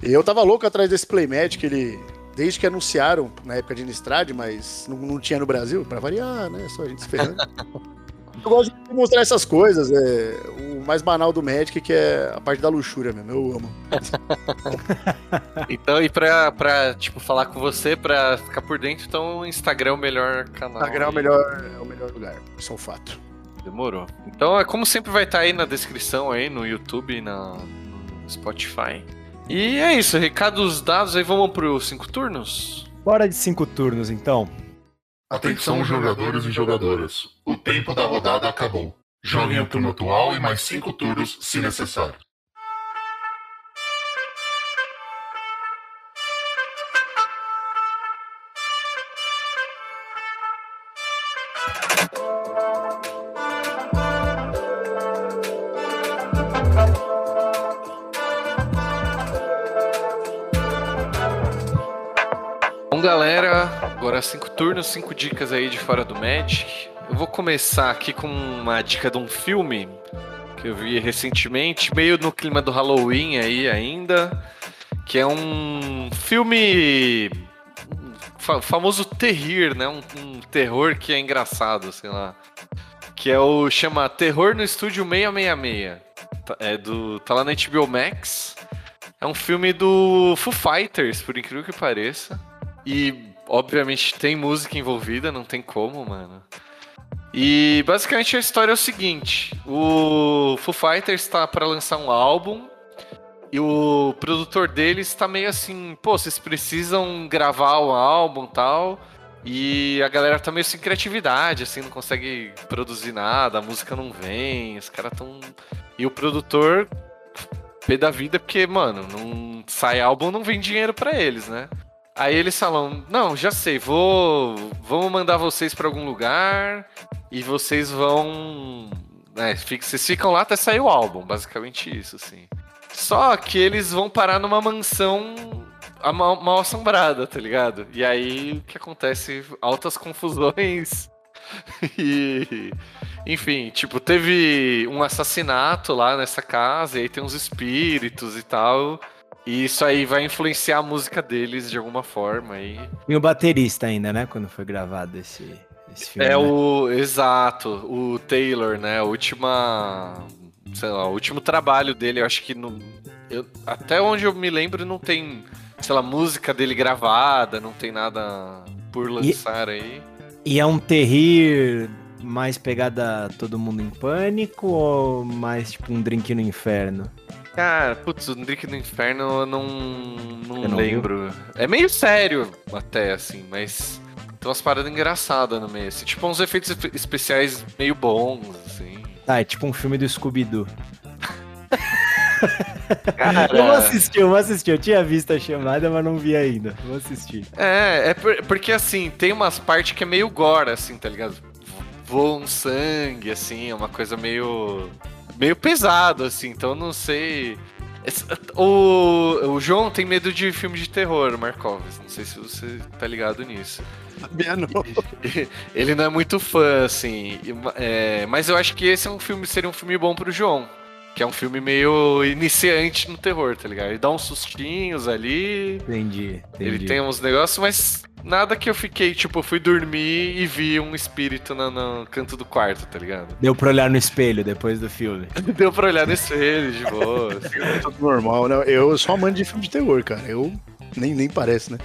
Speaker 2: ver.
Speaker 3: E eu tava louco atrás desse playmat que ele. Desde que anunciaram na época de Innistrad, mas não, não tinha no Brasil, pra variar, né? Só a gente se ferrando. (laughs) eu gosto de mostrar essas coisas, é o mais banal do Magic, que é a parte da luxúria mesmo. Eu amo. (laughs)
Speaker 1: Então, e pra, pra, tipo, falar com você, pra ficar por dentro, então o Instagram é o melhor canal.
Speaker 3: Instagram é o melhor, é o melhor lugar. Isso é um fato.
Speaker 1: Demorou. Então, é como sempre vai estar aí na descrição aí, no YouTube e na, no Spotify. E é isso, recados dados aí, vamos pro cinco turnos?
Speaker 2: Bora de cinco turnos, então.
Speaker 4: Atenção, jogadores e jogadoras. O tempo da rodada acabou. Joguem o turno atual e mais cinco turnos, se necessário.
Speaker 1: Bom, galera, agora cinco turnos, cinco dicas aí de fora do Magic. Eu vou começar aqui com uma dica de um filme que eu vi recentemente, meio no clima do Halloween aí ainda, que é um filme fa- famoso terrir, né? Um, um terror que é engraçado, sei lá. Que é o chama Terror no Estúdio 666. Tá- É do tá lá na HBO Max. É um filme do Foo Fighters, por incrível que pareça. E, obviamente, tem música envolvida, não tem como, mano. E, basicamente, a história é o seguinte: o Foo Fighters está para lançar um álbum. E o produtor deles está meio assim, pô, vocês precisam gravar o álbum e tal. E a galera tá meio sem criatividade, assim, não consegue produzir nada, a música não vem, os caras tão. E o produtor, pé da vida, porque, mano, não sai álbum, não vem dinheiro pra eles, né? Aí eles falam: Não, já sei, vou. Vamos mandar vocês pra algum lugar e vocês vão. Né, vocês ficam lá até sair o álbum, basicamente isso, assim. Só que eles vão parar numa mansão mal, mal assombrada, tá ligado? E aí o que acontece? Altas confusões. (laughs) e. Enfim, tipo, teve um assassinato lá nessa casa, e aí tem uns espíritos e tal. E isso aí vai influenciar a música deles de alguma forma. E
Speaker 2: E o baterista ainda, né? Quando foi gravado esse, esse filme.
Speaker 1: é
Speaker 2: né?
Speaker 1: o. Exato, o Taylor, né? A última. Sei lá, o último trabalho dele, eu acho que no. eu- até onde eu me lembro, não tem, sei lá, música dele gravada, não tem nada por lançar aí.
Speaker 2: E é um terrir mais pegada todo mundo em pânico ou mais tipo um drink no inferno?
Speaker 1: Cara, putz, o Drink no Inferno eu não, não
Speaker 2: Você não
Speaker 1: lembro. É meio sério até, assim, mas tem umas paradas engraçadas no meio. Assim, tipo uns efeitos espe- especiais meio bons, assim.
Speaker 2: Ah, é tipo um filme do Scooby-Doo.
Speaker 1: Cara,
Speaker 2: Eu vou assistir, eu vou assistir. Eu tinha visto a chamada, mas não vi ainda. Vou assistir.
Speaker 1: É, é por- porque assim, tem umas partes que é meio gore, assim, tá ligado? Voa um sangue, assim, é uma coisa meio. Meio pesado, assim, então eu não sei. O, o João tem medo de filme de terror, Marcoves. Não sei se você tá ligado nisso.
Speaker 3: Sabia não. (laughs)
Speaker 1: Ele não é muito fã, assim. é, mas eu acho que esse é um filme, seria um filme bom pro João. Que é um filme meio iniciante no terror, tá ligado? Ele dá uns sustinhos ali.
Speaker 2: Entendi, entendi.
Speaker 1: Ele tem uns negócios, mas nada que eu fiquei, tipo, eu fui dormir e vi um espírito no, no canto do quarto, tá ligado?
Speaker 2: Deu pra olhar no espelho depois do filme. (laughs)
Speaker 1: Deu pra olhar nesse ele de boa. assim.
Speaker 3: É (laughs) tudo normal, né? Eu sou amante de filme de terror, cara. Eu. Nem, nem parece, né?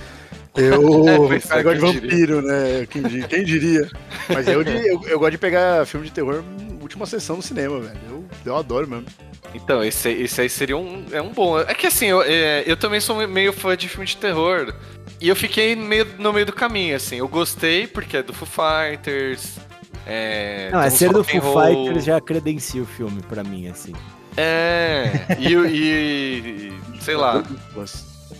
Speaker 3: Eu. (laughs)
Speaker 1: É,
Speaker 3: eu gosto de vampiro, né? Quem, quem diria? Mas eu, eu, eu gosto de pegar filme de terror última sessão no cinema, velho. Eu, eu adoro mesmo.
Speaker 1: Então, esse, esse aí seria um, é um bom. É que assim, eu, é, eu também sou meio fã de filme de terror. E eu fiquei meio, no meio do caminho, assim. Eu gostei porque é do Foo Fighters. É,
Speaker 2: Não, é ser do Foo
Speaker 1: roll-
Speaker 2: Fighters já credencia o filme pra mim, assim.
Speaker 1: É, e, e, e- sei lá.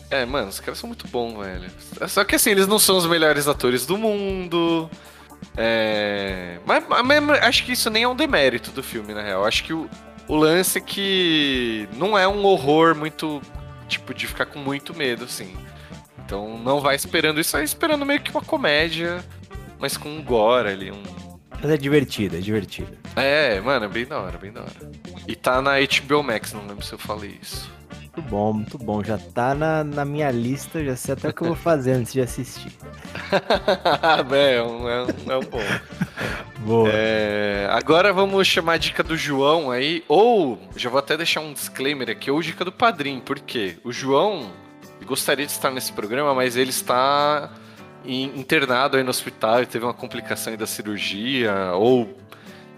Speaker 1: É, mano, os caras são muito bons, velho. Só que assim, eles não são os melhores atores do mundo. É. Mas, mas- mas acho que isso nem é um demérito do filme, na real. Acho que o, o lance é que não é um horror muito. Tipo, de ficar com muito medo, assim. Então não vai esperando isso, vai esperando meio que uma comédia, mas com um gore ali, um.
Speaker 2: Mas é divertida, é divertida.
Speaker 1: É, mano, é bem da hora, bem da hora. E tá na HBO Max, não lembro se eu falei isso.
Speaker 2: Muito bom, muito bom. Já tá na, na minha lista, já sei até o que eu vou fazer antes de assistir. (laughs)
Speaker 1: é, um, é, um, é um bom.
Speaker 2: Boa.
Speaker 1: É, agora vamos chamar a dica do João aí, ou já vou até deixar um disclaimer aqui, ou dica do padrinho, por quê? O João gostaria de estar nesse programa, mas ele está internado aí no hospital, ele teve uma complicação aí da cirurgia, ou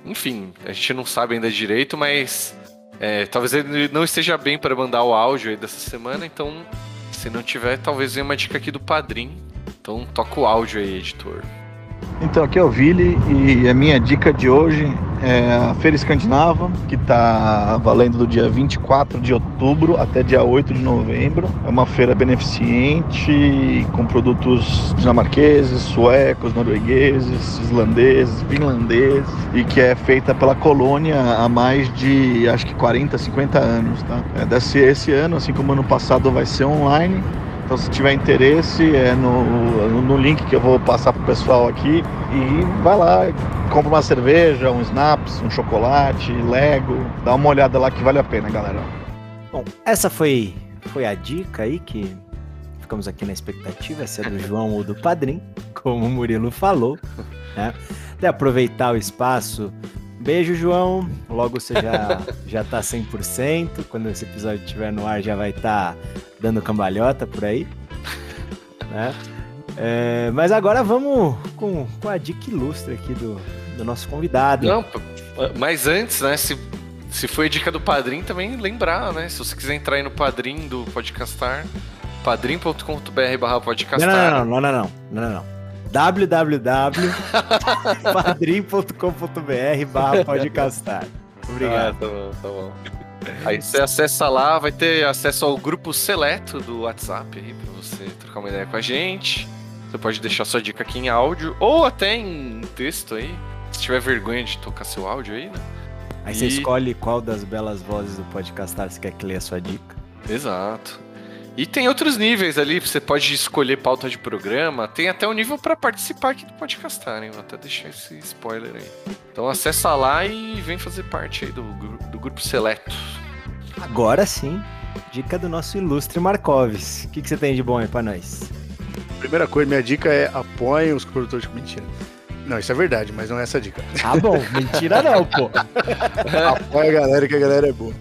Speaker 1: enfim, a gente não sabe ainda direito, mas é, talvez ele não esteja bem para mandar o áudio aí dessa semana, então se não tiver, talvez venha uma dica aqui do padrinho. Então toca o áudio aí, editor.
Speaker 5: Então, aqui é o Vili e a minha dica de hoje é a Feira Escandinava, que está valendo do dia 24 de outubro até dia 8 de novembro. É uma feira beneficente com produtos dinamarqueses, suecos, noruegueses, islandeses, finlandeses e que é feita pela colônia há mais de acho que 40, 50 anos. Tá? É, desse, esse ano, assim como ano passado, vai ser online. Então, se tiver interesse, é no, no link que eu vou passar pro pessoal aqui. E vai lá, compra uma cerveja, um snaps, um chocolate, Lego. Dá uma olhada lá que vale a pena, galera.
Speaker 2: Bom, essa foi, foi a dica aí que ficamos aqui na expectativa, se é do João ou do Padrim, como o Murilo falou. Né? Até aproveitar o espaço. Beijo, João. Logo você já, (laughs) já tá 100%. Quando esse episódio estiver no ar, já vai estar dando cambalhota por aí. (laughs) Né? É, mas agora vamos com, com a dica ilustre aqui do, do nosso convidado.
Speaker 1: Não, mas antes, né, se, se foi dica do Padrim, também lembrar, né? Se você quiser entrar aí no Padrim do Podcastar, padrim.com.br barra
Speaker 2: Não, não, não, não, não, não, não, não. www.padrim.com.br barra podcastar.
Speaker 1: Ah,
Speaker 2: Obrigado.
Speaker 1: tá bom, tá bom. Aí você acessa lá, vai ter acesso ao grupo seleto do WhatsApp aí pra você trocar uma ideia com a gente. Você pode deixar sua dica aqui em áudio ou até em texto aí. Se tiver vergonha de tocar seu áudio aí, né?
Speaker 2: Aí você
Speaker 1: E-
Speaker 2: escolhe qual das belas vozes do podcastar você quer que leia a sua dica.
Speaker 1: Exato. E tem outros níveis ali, você pode escolher pauta de programa, tem até um nível pra participar aqui do podcastar, hein? Vou até deixar esse spoiler aí. Então acessa lá e vem fazer parte aí do, do grupo seleto.
Speaker 2: Agora sim, dica do nosso ilustre Marcoves. O que, que você tem de bom aí pra nós?
Speaker 3: Primeira coisa, minha dica é apoiem os produtores de mentira. Não, isso é verdade, mas não é essa a dica.
Speaker 2: Ah, bom, mentira não, pô. (laughs)
Speaker 3: Apoia a galera, que a galera é boa.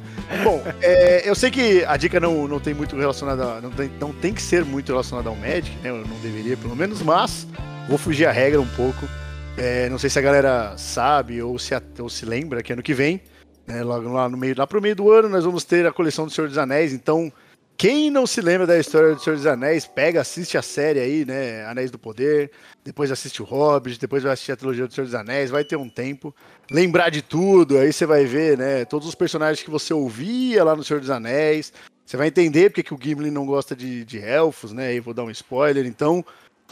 Speaker 3: Bom, é, eu sei que a dica não, não tem muito relacionada. Não tem, não tem que ser muito relacionada ao Magic, né? Eu não deveria, pelo menos, mas vou fugir a regra um pouco. É, não sei se a galera sabe ou se, ou se lembra que ano que vem, né, logo lá no meio, lá pro meio do ano, nós vamos ter a coleção do Senhor dos Anéis. Então, quem não se lembra da história do Senhor dos Anéis, pega, assiste a série aí, né? Anéis do Poder, depois assiste o Hobbit, depois vai assistir a trilogia do Senhor dos Anéis, vai ter um tempo. Lembrar de tudo, aí você vai ver, né? Todos os personagens que você ouvia lá no Senhor dos Anéis. Você vai entender porque que o Gimli não gosta de, de elfos, né? Aí vou dar um spoiler. Então,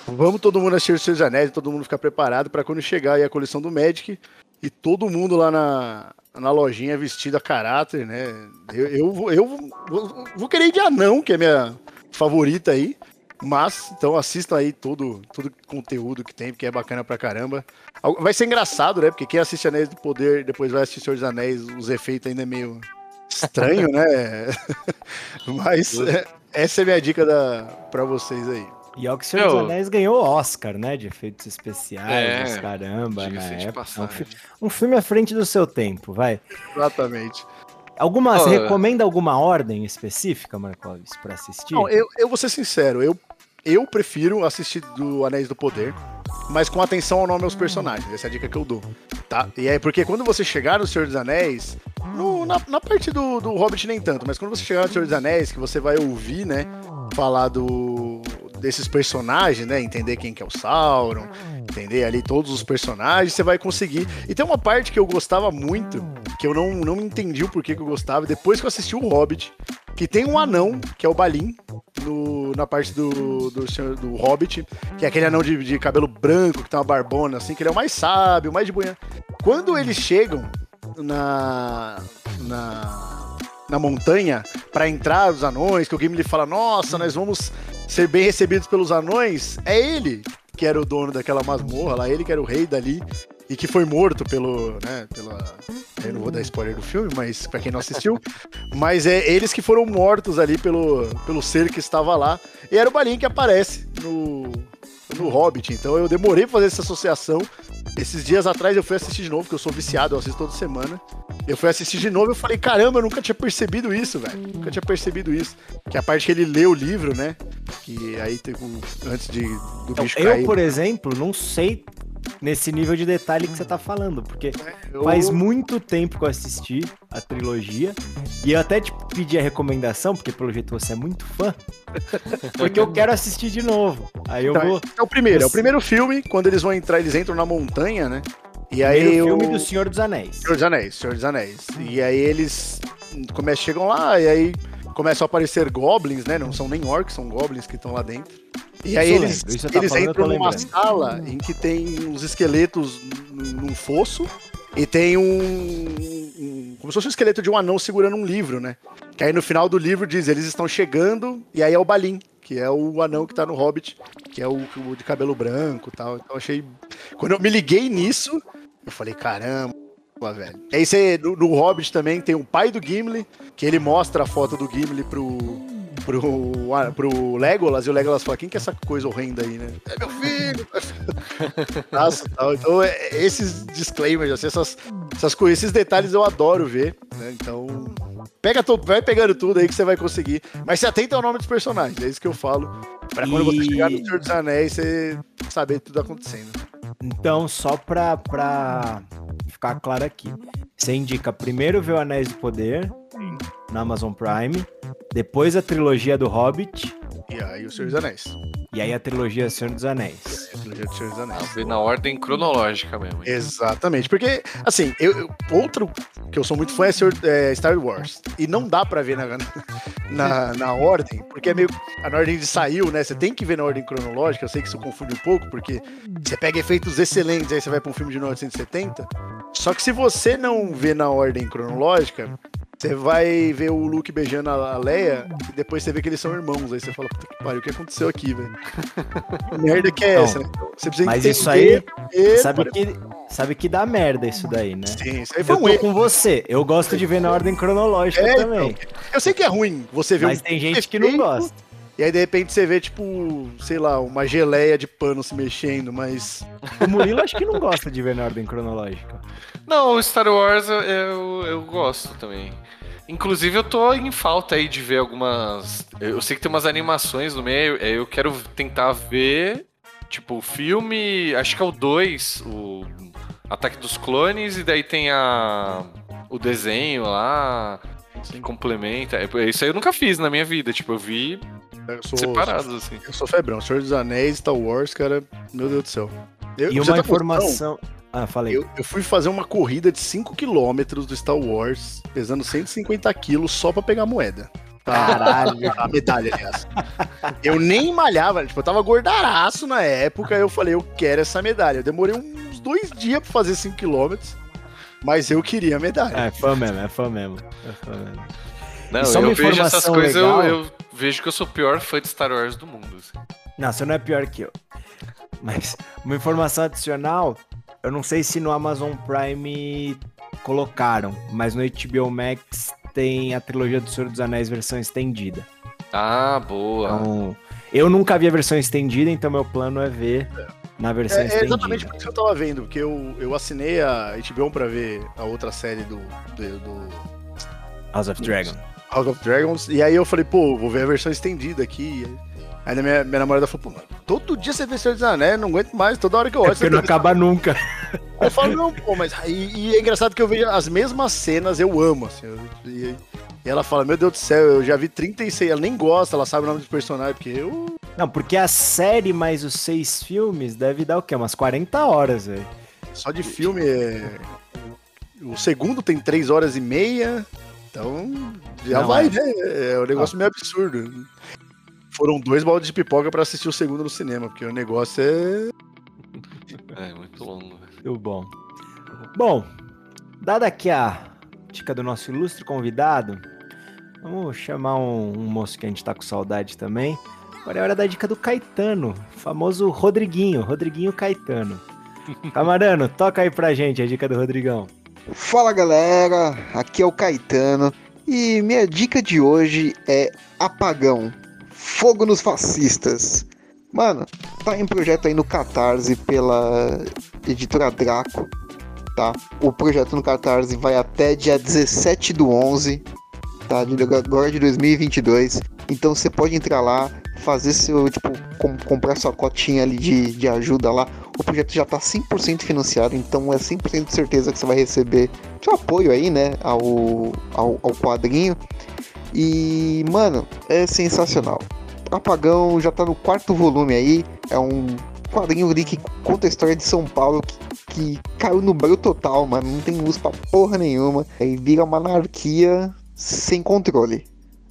Speaker 3: vamos todo mundo assistir o Senhor dos Anéis, todo mundo ficar preparado para quando chegar aí a coleção do Magic e todo mundo lá na, na lojinha vestido a caráter, né? Eu, eu, vou- eu vou, vou querer ir de anão, que é minha favorita aí. Mas, então assistam aí todo, todo conteúdo que tem, porque é bacana pra caramba. Vai ser engraçado, né? Porque quem assiste Anéis do Poder, depois vai assistir Senhor dos Anéis, os efeitos ainda é meio estranho, né? (laughs) Mas é, essa é a minha dica da, pra vocês aí.
Speaker 2: E ó que o Senhor dos Anéis ganhou Oscar, né? De efeitos especiais,
Speaker 1: É,
Speaker 2: caramba, na época. É um, fi- um filme à frente do seu tempo, vai.
Speaker 3: Exatamente.
Speaker 2: Alguma, você
Speaker 1: Ó,
Speaker 2: recomenda alguma ordem específica, Marcoves, pra assistir?
Speaker 3: Não, eu, eu vou ser sincero, eu, eu prefiro assistir do Anéis do Poder, mas com atenção ao nome aos personagens. Essa é a dica que eu dou. Tá? E é porque quando você chegar no Senhor dos Anéis, no- na, na parte do, do Hobbit nem tanto, mas quando você chegar no Senhor dos Anéis, que você vai ouvir, né, falar do. Desses personagens, né? Entender quem que é o Sauron, entender ali todos os personagens, você vai conseguir. E tem uma parte que eu gostava muito, que eu não, não entendi o porquê que eu gostava, depois que eu assisti o Hobbit, que tem um anão, que é o Balin, no, na parte do, do, senhor, do Hobbit, que é aquele anão de, de cabelo branco, que tem uma barbona, assim, que ele é o mais sábio, mais de boinha. Quando eles chegam na. na. na montanha para entrar os anões, que o Gimli fala, nossa, nós vamos ser bem recebidos pelos anões, é ele que era o dono daquela masmorra lá, ele que era o rei dali e que foi morto pelo, né, pela, eu não vou dar spoiler do filme, mas para quem não assistiu, (laughs) mas é eles que foram mortos ali pelo, pelo ser que estava lá, e era o Balin que aparece no no Hobbit, então eu demorei pra fazer essa associação. Esses dias atrás eu fui assistir de novo, porque eu sou viciado, eu assisto toda semana. Eu fui assistir de novo e falei, caramba, eu nunca tinha percebido isso, velho. Nunca tinha percebido isso. Que é a parte que ele lê o livro, né? Que aí tem antes de, do
Speaker 2: então,
Speaker 3: bicho
Speaker 2: eu,
Speaker 3: cair.
Speaker 2: Eu, por exemplo, não sei nesse nível de detalhe que você tá falando, porque
Speaker 3: É, eu...
Speaker 2: faz muito tempo que eu assisti a trilogia e eu até te pedi a recomendação, porque pelo jeito você é muito fã, (laughs) porque eu quero assistir de novo. Aí eu
Speaker 3: Tá,
Speaker 2: vou.
Speaker 3: É o primeiro, é o primeiro filme, quando eles vão entrar, eles entram na montanha, né? E aí
Speaker 2: Primeiro
Speaker 3: o
Speaker 2: filme do Senhor dos Anéis.
Speaker 3: Senhor dos Anéis, Senhor dos Anéis. E aí eles começam, chegam lá e aí começam a aparecer goblins, né? Não são nem orcs, são goblins que estão lá dentro. E aí eles,
Speaker 2: tá
Speaker 3: eles
Speaker 2: falando,
Speaker 3: entram numa
Speaker 2: lembrando.
Speaker 3: sala em que tem uns esqueletos num fosso e tem um, um- como se fosse um esqueleto de um anão segurando um livro, né? Que aí no final do livro diz, eles estão chegando e aí é o Balin, que é o anão que tá no Hobbit, que é o, o de cabelo branco e tal. Então eu achei quando eu me liguei nisso, eu falei, caramba, velho. E aí você, no, no Hobbit também tem o pai do Gimli, que ele mostra a foto do Gimli pro, pro, pro Legolas, e o Legolas fala, quem que é essa coisa horrenda aí, né? É meu filho! (laughs) Nossa, tal. Então, é- esses disclaimers, assim, essas, essas coisas, esses detalhes eu adoro ver, né? Então, pega vai pegando tudo aí que você vai conseguir. Mas se atenta ao nome dos personagens, é isso que eu falo. Pra quando você
Speaker 2: E-
Speaker 3: chegar no Senhor dos Anéis, você saber tudo acontecendo.
Speaker 2: Então, só pra, pra ficar claro aqui, você indica primeiro ver o Anéis do Poder na Amazon Prime, depois a trilogia do Hobbit,
Speaker 3: E aí, o Senhor dos Anéis.
Speaker 2: e aí a trilogia Senhor dos Anéis.
Speaker 3: A trilogia do Senhor dos Anéis.
Speaker 1: Vê na ordem cronológica mesmo. hein?
Speaker 3: Exatamente, porque, assim, eu, eu- outro que eu sou muito fã é, Senhor- é Star Wars. E não dá pra ver na, na, na ordem, porque é meio. Na ordem de saiu, né? Você tem que ver na ordem cronológica. Eu sei que isso confunde um pouco, porque você pega efeitos excelentes, aí você vai pra um filme de 1970. Só que se você não vê na ordem cronológica, você vai ver o Luke beijando a Leia e depois você vê que eles são irmãos. Aí você fala, puta que pariu, o que aconteceu aqui, velho? (laughs) Merda que é
Speaker 2: Não,
Speaker 3: essa, né? Você precisa
Speaker 2: Mas isso aí,
Speaker 3: e-
Speaker 2: sabe que, sabe que dá merda isso daí, né?
Speaker 3: Sim, isso aí foi
Speaker 2: Eu
Speaker 3: um erro.
Speaker 2: com você, eu gosto de ver na ordem cronológica
Speaker 3: É,
Speaker 2: também,
Speaker 3: Eu sei que é ruim você ver
Speaker 2: mas
Speaker 3: um
Speaker 2: tem gente que não gosta.
Speaker 3: E aí, de repente, você vê, tipo, sei lá, uma geleia de pano se mexendo, mas.
Speaker 2: O Murilo acho que não gosta de ver na ordem cronológica.
Speaker 1: Não, o Star Wars eu, eu, eu gosto também. Inclusive, eu tô em falta aí de ver algumas. Eu sei que tem umas animações no meio, é, eu quero tentar ver, tipo, o filme. Acho que é o 2, o Ataque dos Clones, e daí tem a. o desenho lá. Que complementa. É, Isso aí eu nunca fiz na minha vida. Tipo, eu vi
Speaker 3: Eu sou,
Speaker 1: separados, assim.
Speaker 3: Eu sou febrão. Senhor dos Anéis, Star Wars, cara, meu Deus do céu. Eu,
Speaker 2: E uma
Speaker 3: noção,
Speaker 2: informação. Ah, falei.
Speaker 3: Eu, eu fui fazer uma corrida de 5km do Star Wars, pesando 150 quilos só pra pegar (laughs) a moeda.
Speaker 2: Caralho.
Speaker 3: A medalha, aliás. Eu nem malhava, tipo, eu tava gordaraço na época, eu falei, eu quero essa medalha. Eu demorei uns dois dias pra fazer 5km, mas eu queria a medalha.
Speaker 2: É fã mesmo, é fã mesmo. É fã mesmo.
Speaker 1: Não, eu vejo essas coisas, eu,
Speaker 2: legal.
Speaker 1: eu vejo que eu sou o pior fã de Star Wars do mundo. assim.
Speaker 2: Não, você não é pior que eu. Mas uma informação adicional, eu não sei se no Amazon Prime colocaram, mas no HBO Max tem a trilogia do Senhor dos Anéis versão estendida.
Speaker 1: Ah, boa.
Speaker 2: Então, eu nunca vi a versão estendida, então meu plano é ver na versão
Speaker 3: É, é
Speaker 2: estendida.
Speaker 3: exatamente por isso que eu tava vendo, porque eu, eu assinei a HBO pra ver a outra série do, do, do
Speaker 2: House of Dragon.
Speaker 3: House of Dragons, e aí eu falei, pô, vou ver a versão estendida aqui. Aí minha, minha namorada falou, pô, mano, todo dia você vê Senhor dos Anéis, não aguento mais, toda hora que eu
Speaker 2: É
Speaker 3: olho
Speaker 2: porque
Speaker 3: você
Speaker 2: não
Speaker 3: vê-
Speaker 2: acaba nunca. (laughs)
Speaker 3: Eu falo, não, pô, mas. E, e é engraçado que eu vejo as mesmas cenas, eu amo, assim. eu- e, e ela fala, meu Deus do céu, eu já vi 36. Ela nem gosta, ela sabe o nome dos personagens, porque eu.
Speaker 2: Não, porque a série mais os seis filmes deve dar o quê? Umas 40 horas, velho.
Speaker 3: Só de filme é. O segundo tem 3 horas e meia. Então, já
Speaker 2: Não,
Speaker 3: vai,
Speaker 2: é.
Speaker 3: né? É um negócio meio absurdo. Foram dois baldes de pipoca pra assistir o segundo no cinema, porque o negócio é. (laughs)
Speaker 1: É, muito longo.
Speaker 2: Muito bom. Bom, dada aqui a dica do nosso ilustre convidado, vamos chamar um, um moço que a gente tá com saudade também. Agora é hora da dica do Caetano, o famoso Rodriguinho, Rodriguinho Caetano. (laughs) Camarano, toca aí pra gente a dica do Rodrigão.
Speaker 6: Fala galera, aqui é o Caetano e minha dica de hoje é Apagão Fogo nos Fascistas. Mano, tá em projeto aí no Catarse pela editora Draco, tá? O projeto no Catarse vai até dia 17 do 11, tá? De agora de 2022. Então você pode entrar lá, fazer seu, tipo, com- comprar sua cotinha ali de, de ajuda lá. O projeto já tá 100% financiado, então é 100% de certeza que você vai receber seu apoio aí, né, ao, ao, ao quadrinho. E, mano, é sensacional. Apagão já tá no quarto volume aí, é um quadrinho ali que conta a história de São Paulo que, que caiu no breu total, mano, não tem luz pra porra nenhuma, aí vira uma anarquia sem controle,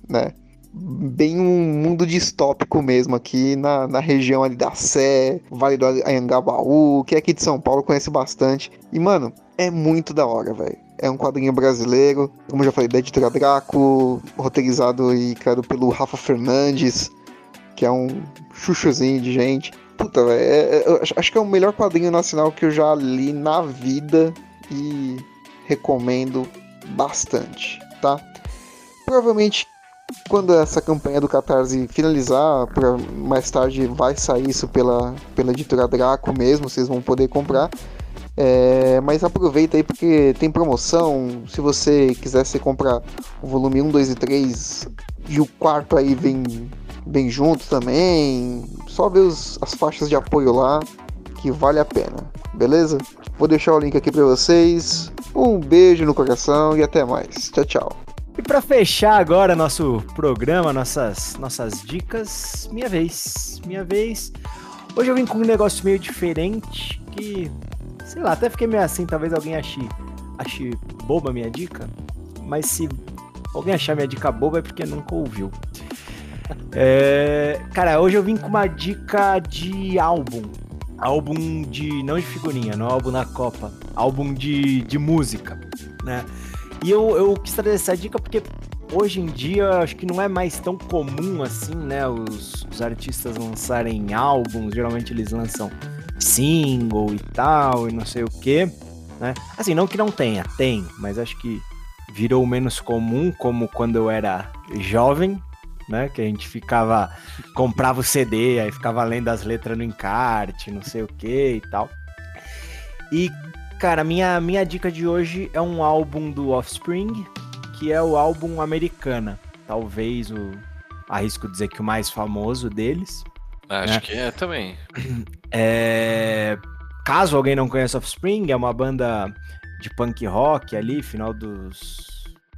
Speaker 6: né? Bem um mundo distópico mesmo aqui na, na região ali da Sé, Vale do Anhangabaú, que é aqui de São Paulo, conhece bastante. E, mano, é muito da hora, velho. É um quadrinho brasileiro, como já falei, da editora Draco, roteirizado e criado pelo Rafa Fernandes, que é um chuchuzinho de gente. Puta, velho, é- é- acho que é o melhor quadrinho nacional que eu já li na vida e recomendo bastante, tá? Provavelmente quando essa campanha do Catarse finalizar, pra mais tarde vai sair isso pela, pela editora Draco mesmo, vocês vão poder comprar. É, mas aproveita aí porque tem promoção. Se você quiser, você compra o volume 1, 2 e 3 e o quarto aí vem, vem junto também. Só ver os- as faixas de apoio lá que vale a pena, beleza? Vou deixar o link aqui pra vocês. Um beijo no coração e até mais. Tchau, tchau.
Speaker 2: E pra fechar agora nosso programa, nossas, nossas dicas, minha vez, minha vez. Hoje eu vim com um negócio meio diferente que, sei lá, até fiquei meio assim, talvez alguém ache, ache boba minha dica, mas se alguém achar minha dica boba é porque nunca ouviu. (laughs) É, cara, hoje eu vim com uma dica de álbum. Álbum de. não de figurinha, não álbum na Copa. Álbum de, de música, né? E eu, eu quis trazer essa dica porque hoje em dia acho que não é mais tão comum assim, né? Os, os artistas lançarem álbuns, geralmente eles lançam single e tal, e não sei o quê, né? Assim, não que não tenha, tem, mas acho que virou menos comum, como quando eu era jovem, né? Que a gente ficava, comprava o CD, aí ficava lendo as letras no encarte, não sei o que e tal. E, cara, minha, minha dica de hoje é um álbum do Offspring, que é o álbum Americana. Talvez o. Arrisco dizer que o mais famoso deles.
Speaker 1: Acho
Speaker 2: É.
Speaker 1: que é também. (clears throat)
Speaker 2: É, Caso alguém não conheça Offspring, é uma banda de punk rock ali, final dos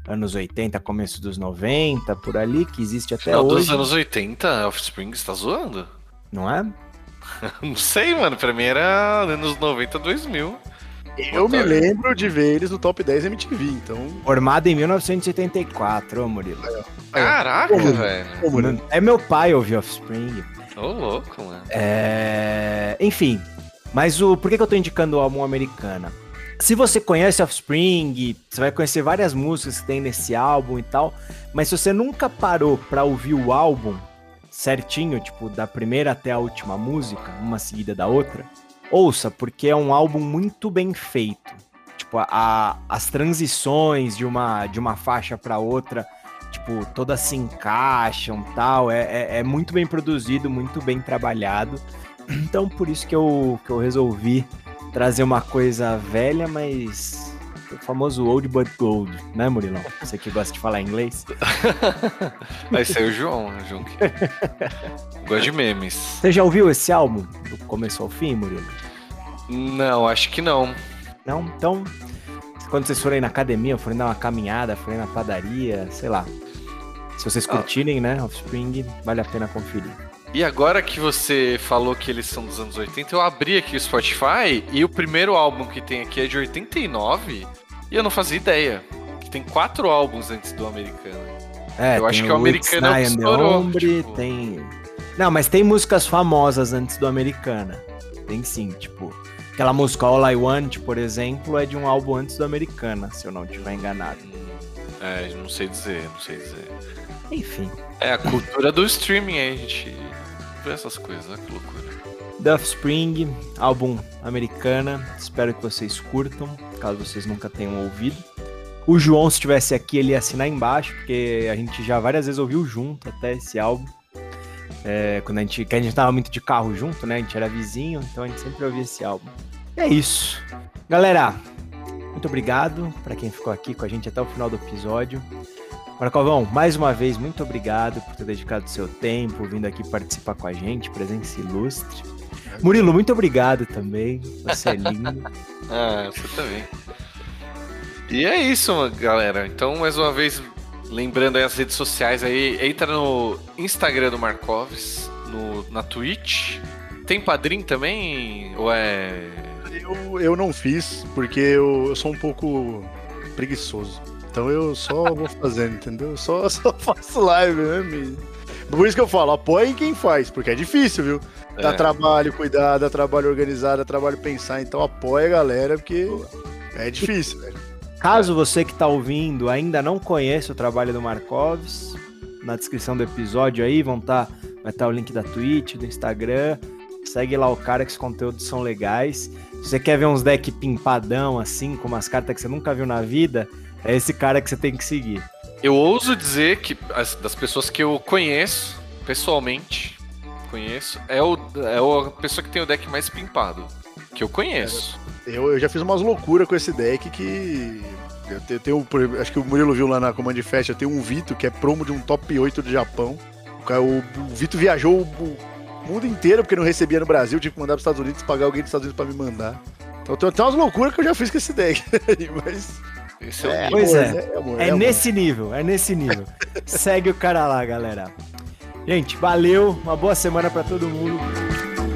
Speaker 2: anos 80, começo dos 90, por ali, que existe até
Speaker 1: Final
Speaker 2: hoje.
Speaker 1: dos anos 80, Offspring, você tá zoando?
Speaker 2: Não é? (laughs)
Speaker 1: Não sei, mano. Pra mim era anos 90, 2000.
Speaker 3: Eu me lembro de ver eles no top 10 MTV, então.
Speaker 2: Formado em 1984, ô Murilo.
Speaker 1: Caraca,
Speaker 3: Como?
Speaker 1: velho.
Speaker 2: É meu pai ouvir Offspring.
Speaker 1: Ô, louco, mano.
Speaker 2: É... Enfim, mas o por que, que eu tô indicando o álbum Americana? Se você conhece Offspring, você vai conhecer várias músicas que tem nesse álbum e tal, mas se você nunca parou pra ouvir o álbum certinho, tipo, da primeira até a última música, uma seguida da outra, ouça, porque é um álbum muito bem feito. Tipo, a- as transições de uma, de uma faixa pra outra, tipo, todas se encaixam tal. É, é, é muito bem produzido, muito bem trabalhado. Então, por isso que eu, que eu resolvi trazer uma coisa velha, mas o famoso old but gold, né, Murilão? Você que gosta de falar inglês. (laughs)
Speaker 1: Aí saiu o João, o João que... (laughs) Gosta de memes.
Speaker 2: Você já ouviu esse álbum do começo ao fim, Murilo?
Speaker 1: Não, acho que não.
Speaker 2: Não? Então, quando vocês forem na academia, forem dar uma caminhada, forem na padaria, sei lá. Se vocês
Speaker 1: Ah.
Speaker 2: curtirem, né, Offspring, vale a pena conferir.
Speaker 1: E agora que você falou que eles são dos anos 80, eu abri aqui o Spotify e o primeiro álbum que tem aqui é de 89 e eu não fazia ideia. Que tem quatro álbuns antes do americano.
Speaker 2: É,
Speaker 1: Eu acho que o americano é o que estourou, tipo.
Speaker 2: tem... Não, mas tem músicas famosas antes do Americana. Tem sim, tipo... Aquela música All I Want, por exemplo, é de um álbum antes do Americana, se eu não estiver enganado.
Speaker 1: É, não sei dizer, não sei dizer.
Speaker 2: Enfim.
Speaker 1: É a cultura do streaming aí, a gente vê essas coisas, né? Que loucura.
Speaker 2: Duff Spring, álbum Americana. Espero que vocês curtam, caso vocês nunca tenham ouvido. O João, se estivesse aqui, ele ia assinar embaixo, porque a gente já várias vezes ouviu junto até esse álbum. É, quando a gente, que a gente tava muito de carro junto, né? A gente era vizinho, então a gente sempre ouvia esse álbum. E é isso. Galera, muito obrigado para quem ficou aqui com a gente até o final do episódio. Marcovão, mais uma vez, muito obrigado por ter dedicado seu tempo, vindo aqui participar com a gente, presença ilustre. Murilo, muito obrigado também. Você é lindo. (laughs)
Speaker 1: Ah, você também. E é isso, galera. Então, mais uma vez, lembrando aí as redes sociais aí, entra no Instagram do Marcoves, no, na Twitch. Tem padrinho também? Ou é.
Speaker 3: Eu, eu não fiz, porque eu, eu sou um pouco preguiçoso. Então eu só (laughs) vou fazendo, entendeu? Eu só, (laughs) só faço live, né? Por isso que eu falo, apoie quem faz, porque é difícil, viu? Dá
Speaker 1: É.
Speaker 3: trabalho cuidar, dá trabalho organizar, dá trabalho pensar. Então apoia a galera, porque é difícil, velho.
Speaker 2: Caso você que está ouvindo ainda não conheça o trabalho do Markovs, na descrição do episódio aí vão tá, vai estar o link da Twitch, do Instagram. Segue lá o cara que os conteúdos são legais. Se você quer ver uns deck pimpadão assim, com umas cartas que você nunca viu na vida, é esse cara que você tem que seguir.
Speaker 1: Eu ouso dizer que as- das pessoas que eu conheço, pessoalmente, conheço, é, o, é o- a pessoa que tem o deck mais pimpado. Que eu conheço.
Speaker 3: Eu, eu já fiz umas loucuras com esse deck que. Eu te- eu tenho, acho que o Murilo viu lá na Command Fest, eu tenho um Vito que é promo de um top 8 do Japão. O, cara- o- o Vito viajou o, o mundo inteiro porque não recebia no Brasil, tive que mandar para os Estados Unidos, pagar alguém dos Estados Unidos para me mandar. Então tem, tem umas loucuras que eu já fiz com esse deck. (laughs) Mas.
Speaker 1: Esse é, o
Speaker 3: É,
Speaker 2: Pois
Speaker 3: amor,
Speaker 2: é.
Speaker 3: né? amor,
Speaker 2: É
Speaker 3: amor.
Speaker 2: nesse nível, é nesse nível. (laughs) Segue o cara lá, galera. Gente, valeu, uma boa semana pra todo mundo.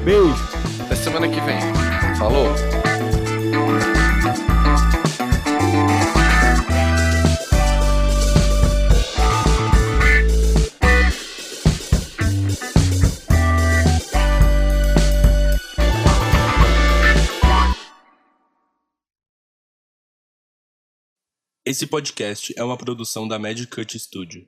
Speaker 2: Beijo.
Speaker 1: Até semana que vem. Falou!
Speaker 7: Esse podcast é uma produção da Magic Cut Studio.